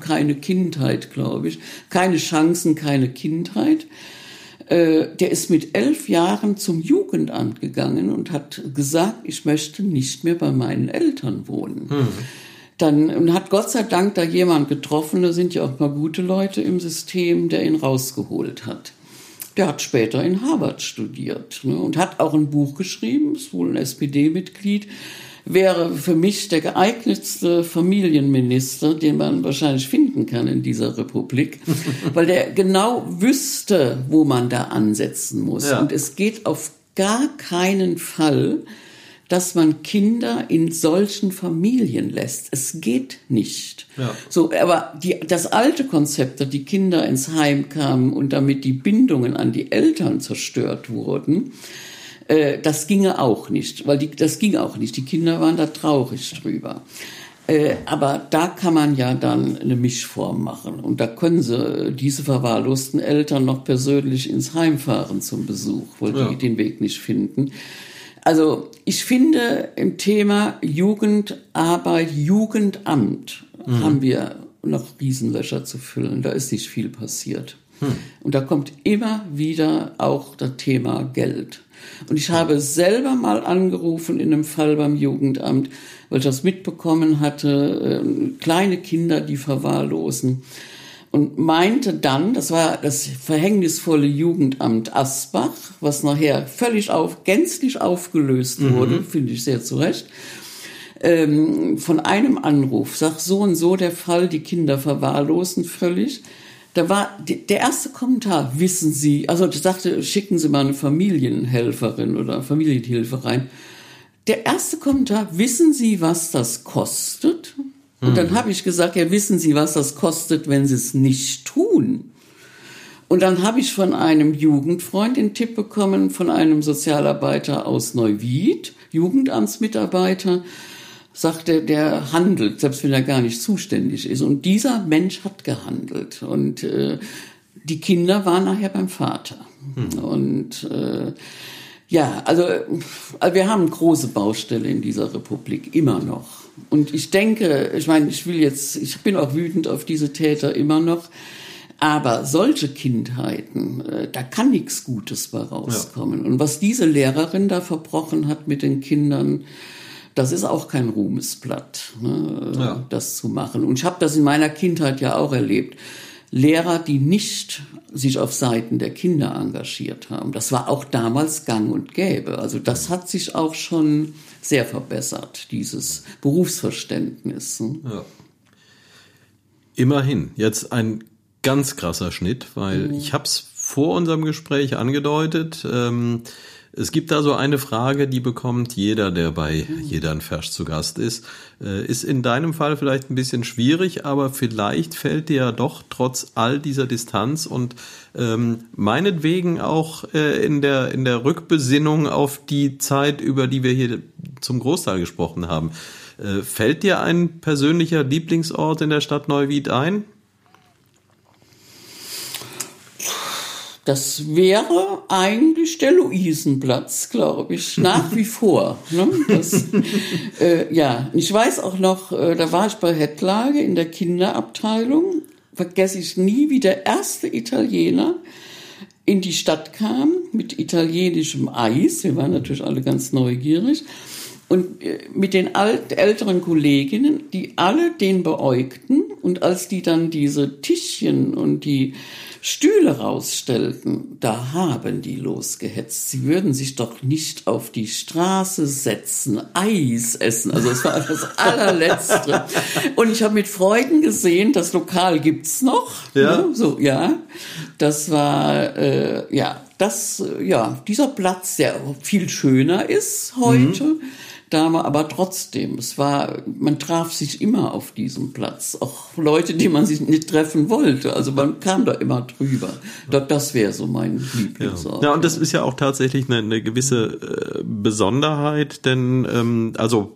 keine Kindheit, glaube ich, keine Chancen, keine Kindheit. Äh, der ist mit elf Jahren zum Jugendamt gegangen und hat gesagt, ich möchte nicht mehr bei meinen Eltern wohnen. Dann und hat Gott sei Dank da jemand getroffen, da sind ja auch mal gute Leute im System, der ihn rausgeholt hat. Der hat später in Harvard studiert ne, und hat auch ein Buch geschrieben, ist wohl ein SPD-Mitglied, wäre für mich der geeignetste Familienminister, den man wahrscheinlich finden kann in dieser Republik, weil der genau wüsste, wo man da ansetzen muss. Ja. Und es geht auf gar keinen Fall, dass man Kinder in solchen Familien lässt. Es geht nicht. Ja. So, aber die, das alte Konzept, dass die Kinder ins Heim kamen und damit die Bindungen an die Eltern zerstört wurden, äh, das ginge auch nicht, weil die, das ging auch nicht. Die Kinder waren da traurig drüber. Äh, aber da kann man ja dann eine Mischform machen. Und da können sie diese verwahrlosten Eltern noch persönlich ins Heim fahren zum Besuch, weil Ja. die den Weg nicht finden. Also ich finde im Thema Jugendarbeit, Jugendamt haben wir noch Riesenlöcher zu füllen. Da ist nicht viel passiert. Und da kommt immer wieder auch das Thema Geld. Und ich habe selber mal angerufen in einem Fall beim Jugendamt, weil ich das mitbekommen hatte, äh, kleine Kinder, die verwahrlosen. Und meinte dann, das war das verhängnisvolle Jugendamt Asbach, was nachher völlig auf, gänzlich aufgelöst wurde, finde ich sehr zurecht, ähm, von einem Anruf, sag so und so der Fall, die Kinder verwahrlosen völlig. Da war der erste Kommentar, wissen Sie, also ich sagte, schicken Sie mal eine Familienhelferin oder Familienhilfe rein. Der erste Kommentar, wissen Sie, was das kostet? Und dann habe ich gesagt, ja, wissen Sie, was das kostet, wenn Sie es nicht tun? Und dann habe ich von einem Jugendfreund den Tipp bekommen, von einem Sozialarbeiter aus Neuwied, Jugendamtsmitarbeiter, sagte, der handelt, selbst wenn er gar nicht zuständig ist. Und dieser Mensch hat gehandelt. Und äh, die Kinder waren nachher beim Vater. Und äh, ja, also äh, wir haben große Baustelle in dieser Republik, immer noch. Und ich denke, ich meine, ich will jetzt, ich bin auch wütend auf diese Täter immer noch. Aber solche Kindheiten, äh, da kann nichts Gutes bei rauskommen. Und was diese Lehrerin da verbrochen hat mit den Kindern, das ist auch kein Ruhmesblatt, ne, Ja. das zu machen. Und ich habe das in meiner Kindheit ja auch erlebt. Lehrer, die nicht sich auf Seiten der Kinder engagiert haben. Das war auch damals gang und gäbe. Also das hat sich auch schon sehr verbessert, dieses Berufsverständnis. ne? Ja. Immerhin, jetzt ein ganz krasser Schnitt, weil ich habe es vor unserem Gespräch angedeutet. Ähm, es gibt da so eine Frage, die bekommt jeder, der bei jeder ein Vers zu Gast ist. Äh, ist in deinem Fall vielleicht ein bisschen schwierig, aber vielleicht fällt dir ja doch trotz all dieser Distanz und ähm, meinetwegen auch äh, in der in der Rückbesinnung auf die Zeit, über die wir hier zum Großteil gesprochen haben. Äh, fällt dir ein persönlicher Lieblingsort in der Stadt Neuwied ein? Das wäre eigentlich der Luisenplatz, glaube ich, nach wie vor. Ne? Das, äh, ja, ich weiß auch noch, äh, da war ich bei Hettlage in der Kinderabteilung, vergesse ich nie, wie der erste Italiener in die Stadt kam mit italienischem Eis. Wir waren natürlich alle ganz neugierig. Und äh, mit den alt, älteren Kolleginnen, die alle den beäugten. Und als die dann diese Tischchen und die Stühle rausstellten, da haben die losgehetzt. Sie würden sich doch nicht auf die Straße setzen, Eis essen. Also es war das allerletzte. Und ich habe mit Freuden gesehen, das Lokal gibt's noch. Ja. Ne? So, ja. Das war, äh, ja, das, ja, dieser Platz, der viel schöner ist heute. Da war aber trotzdem, es war, man traf sich immer auf diesem Platz. Auch Leute, die man sich nicht treffen wollte. Also man kam da immer drüber. Da- Das wäre so mein Lieblingsort. Ja, und das ist ja auch tatsächlich eine, eine gewisse äh, Besonderheit, denn ähm, also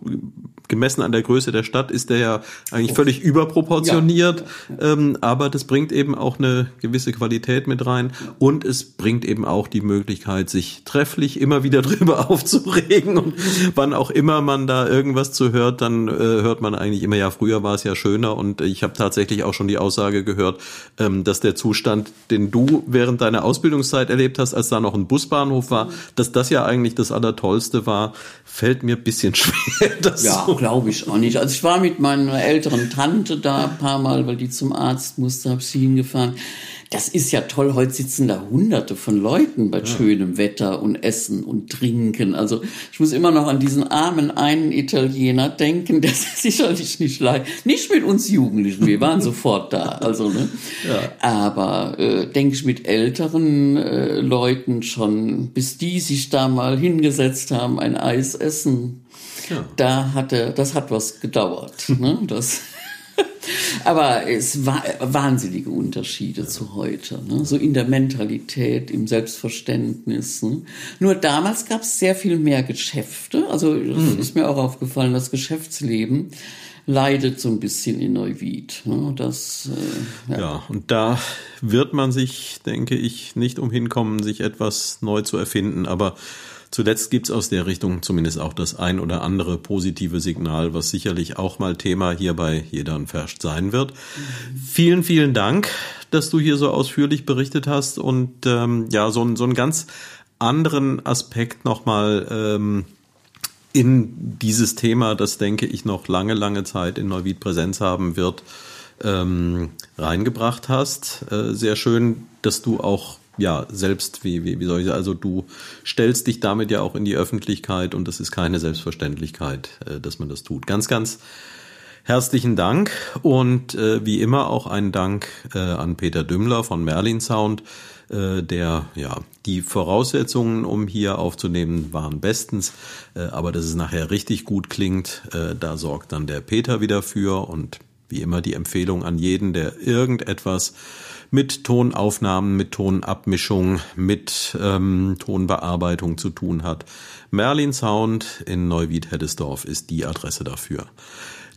gemessen an der Größe der Stadt ist der ja eigentlich völlig überproportioniert, Ähm, aber das bringt eben auch eine gewisse Qualität mit rein. Und es bringt eben auch die Möglichkeit, sich trefflich immer wieder drüber aufzuregen. Und wann auch immer man da irgendwas zu hört, dann äh, hört man eigentlich immer, ja, früher war es ja schöner. Und ich habe tatsächlich auch schon die Aussage gehört, ähm, dass der Zustand, den du während deiner Ausbildungszeit erlebt hast, als da noch ein Busbahnhof war, dass das ja eigentlich das Allertollste war, fällt mir ein bisschen schwer. Das Ja, so glaube ich auch nicht. Also ich war mit meiner älteren Tante da ein paar Mal, weil die zum Arzt musste, hab sie hingefahren. Das ist ja toll. Heute sitzen da hunderte von Leuten bei schönem Wetter und Essen und Trinken. Also ich muss immer noch an diesen armen einen Italiener denken, der sicherlich nicht leicht. Nicht mit uns Jugendlichen, wir waren sofort da. Also, ne? Aber äh, denke ich mit älteren äh, Leuten schon, bis die sich da mal hingesetzt haben, ein Eis essen da hatte, das hat was gedauert. Ne? Das, aber es war wahnsinnige Unterschiede zu heute. Ne? So in der Mentalität, im Selbstverständnis. Ne? Nur damals gab es sehr viel mehr Geschäfte. Also das ist mir auch aufgefallen, das Geschäftsleben leidet so ein bisschen in Neuwied. Ne? Das, äh, ja. Ja, und da wird man sich, denke ich, nicht umhin kommen, sich etwas neu zu erfinden. Aber zuletzt gibt's aus der Richtung zumindest auch das ein oder andere positive Signal, was sicherlich auch mal Thema hier bei Jeder und Verscht sein wird. Vielen, vielen Dank, dass du hier so ausführlich berichtet hast und ähm, ja, so, so einen ganz anderen Aspekt nochmal ähm, in dieses Thema, das denke ich noch lange, lange Zeit in Neuwied Präsenz haben wird, ähm, reingebracht hast. Äh, sehr schön, dass du auch ja selbst, wie, wie, wie soll ich sagen, also du stellst dich damit ja auch in die Öffentlichkeit und das ist keine Selbstverständlichkeit, äh, dass man das tut. Ganz, ganz herzlichen Dank und äh, wie immer auch einen Dank äh, an Peter Dümmler von Merlin Sound, äh, der ja die Voraussetzungen, um hier aufzunehmen, waren bestens, äh, aber dass es nachher richtig gut klingt, äh, da sorgt dann der Peter wieder für und wie immer die Empfehlung an jeden, der irgendetwas mit Tonaufnahmen, mit Tonabmischung, mit ähm, Tonbearbeitung zu tun hat. Merlin Sound in Neuwied-Heddesdorf ist die Adresse dafür.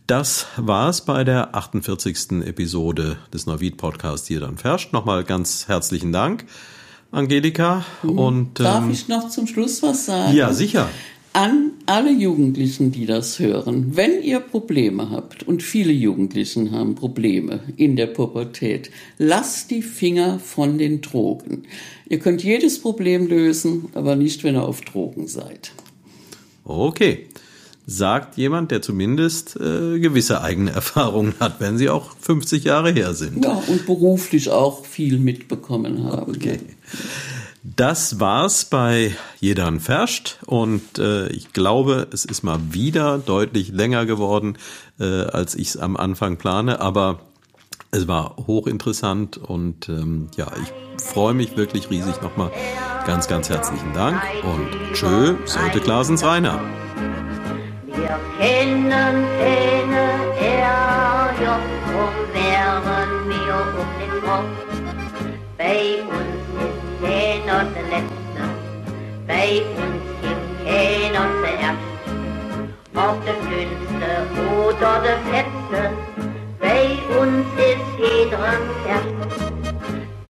Das war's bei der 48. Episode des Neuwied Podcasts hier dann Ferscht. Nochmal ganz herzlichen Dank, Angelika. Und, Darf ähm, ich noch zum Schluss was sagen? ja, sicher. An alle Jugendlichen, die das hören, wenn ihr Probleme habt, und viele Jugendlichen haben Probleme in der Pubertät, lasst die Finger von den Drogen. Ihr könnt jedes Problem lösen, aber nicht, wenn ihr auf Drogen seid. Okay. Sagt jemand, der zumindest äh, gewisse eigene Erfahrungen hat, wenn sie auch 50 Jahre her sind. Ja, und beruflich auch viel mitbekommen haben. Okay. Das war's bei Jedan Ferscht und äh, ich glaube, es ist mal wieder deutlich länger geworden, äh, als ich es am Anfang plane, aber es war hochinteressant und ähm, ja, ich freue mich wirklich riesig nochmal. Ganz, ganz herzlichen Dank und tschö, Sölte Klasens Rainer. Wir kennen keine Ärger, drum wären wir um den Kopf. Bei uns keiner der Letzte, bei uns gibt keiner der Erste. Ob der Dünnste oder der Fetzte, bei uns ist jeder Erste.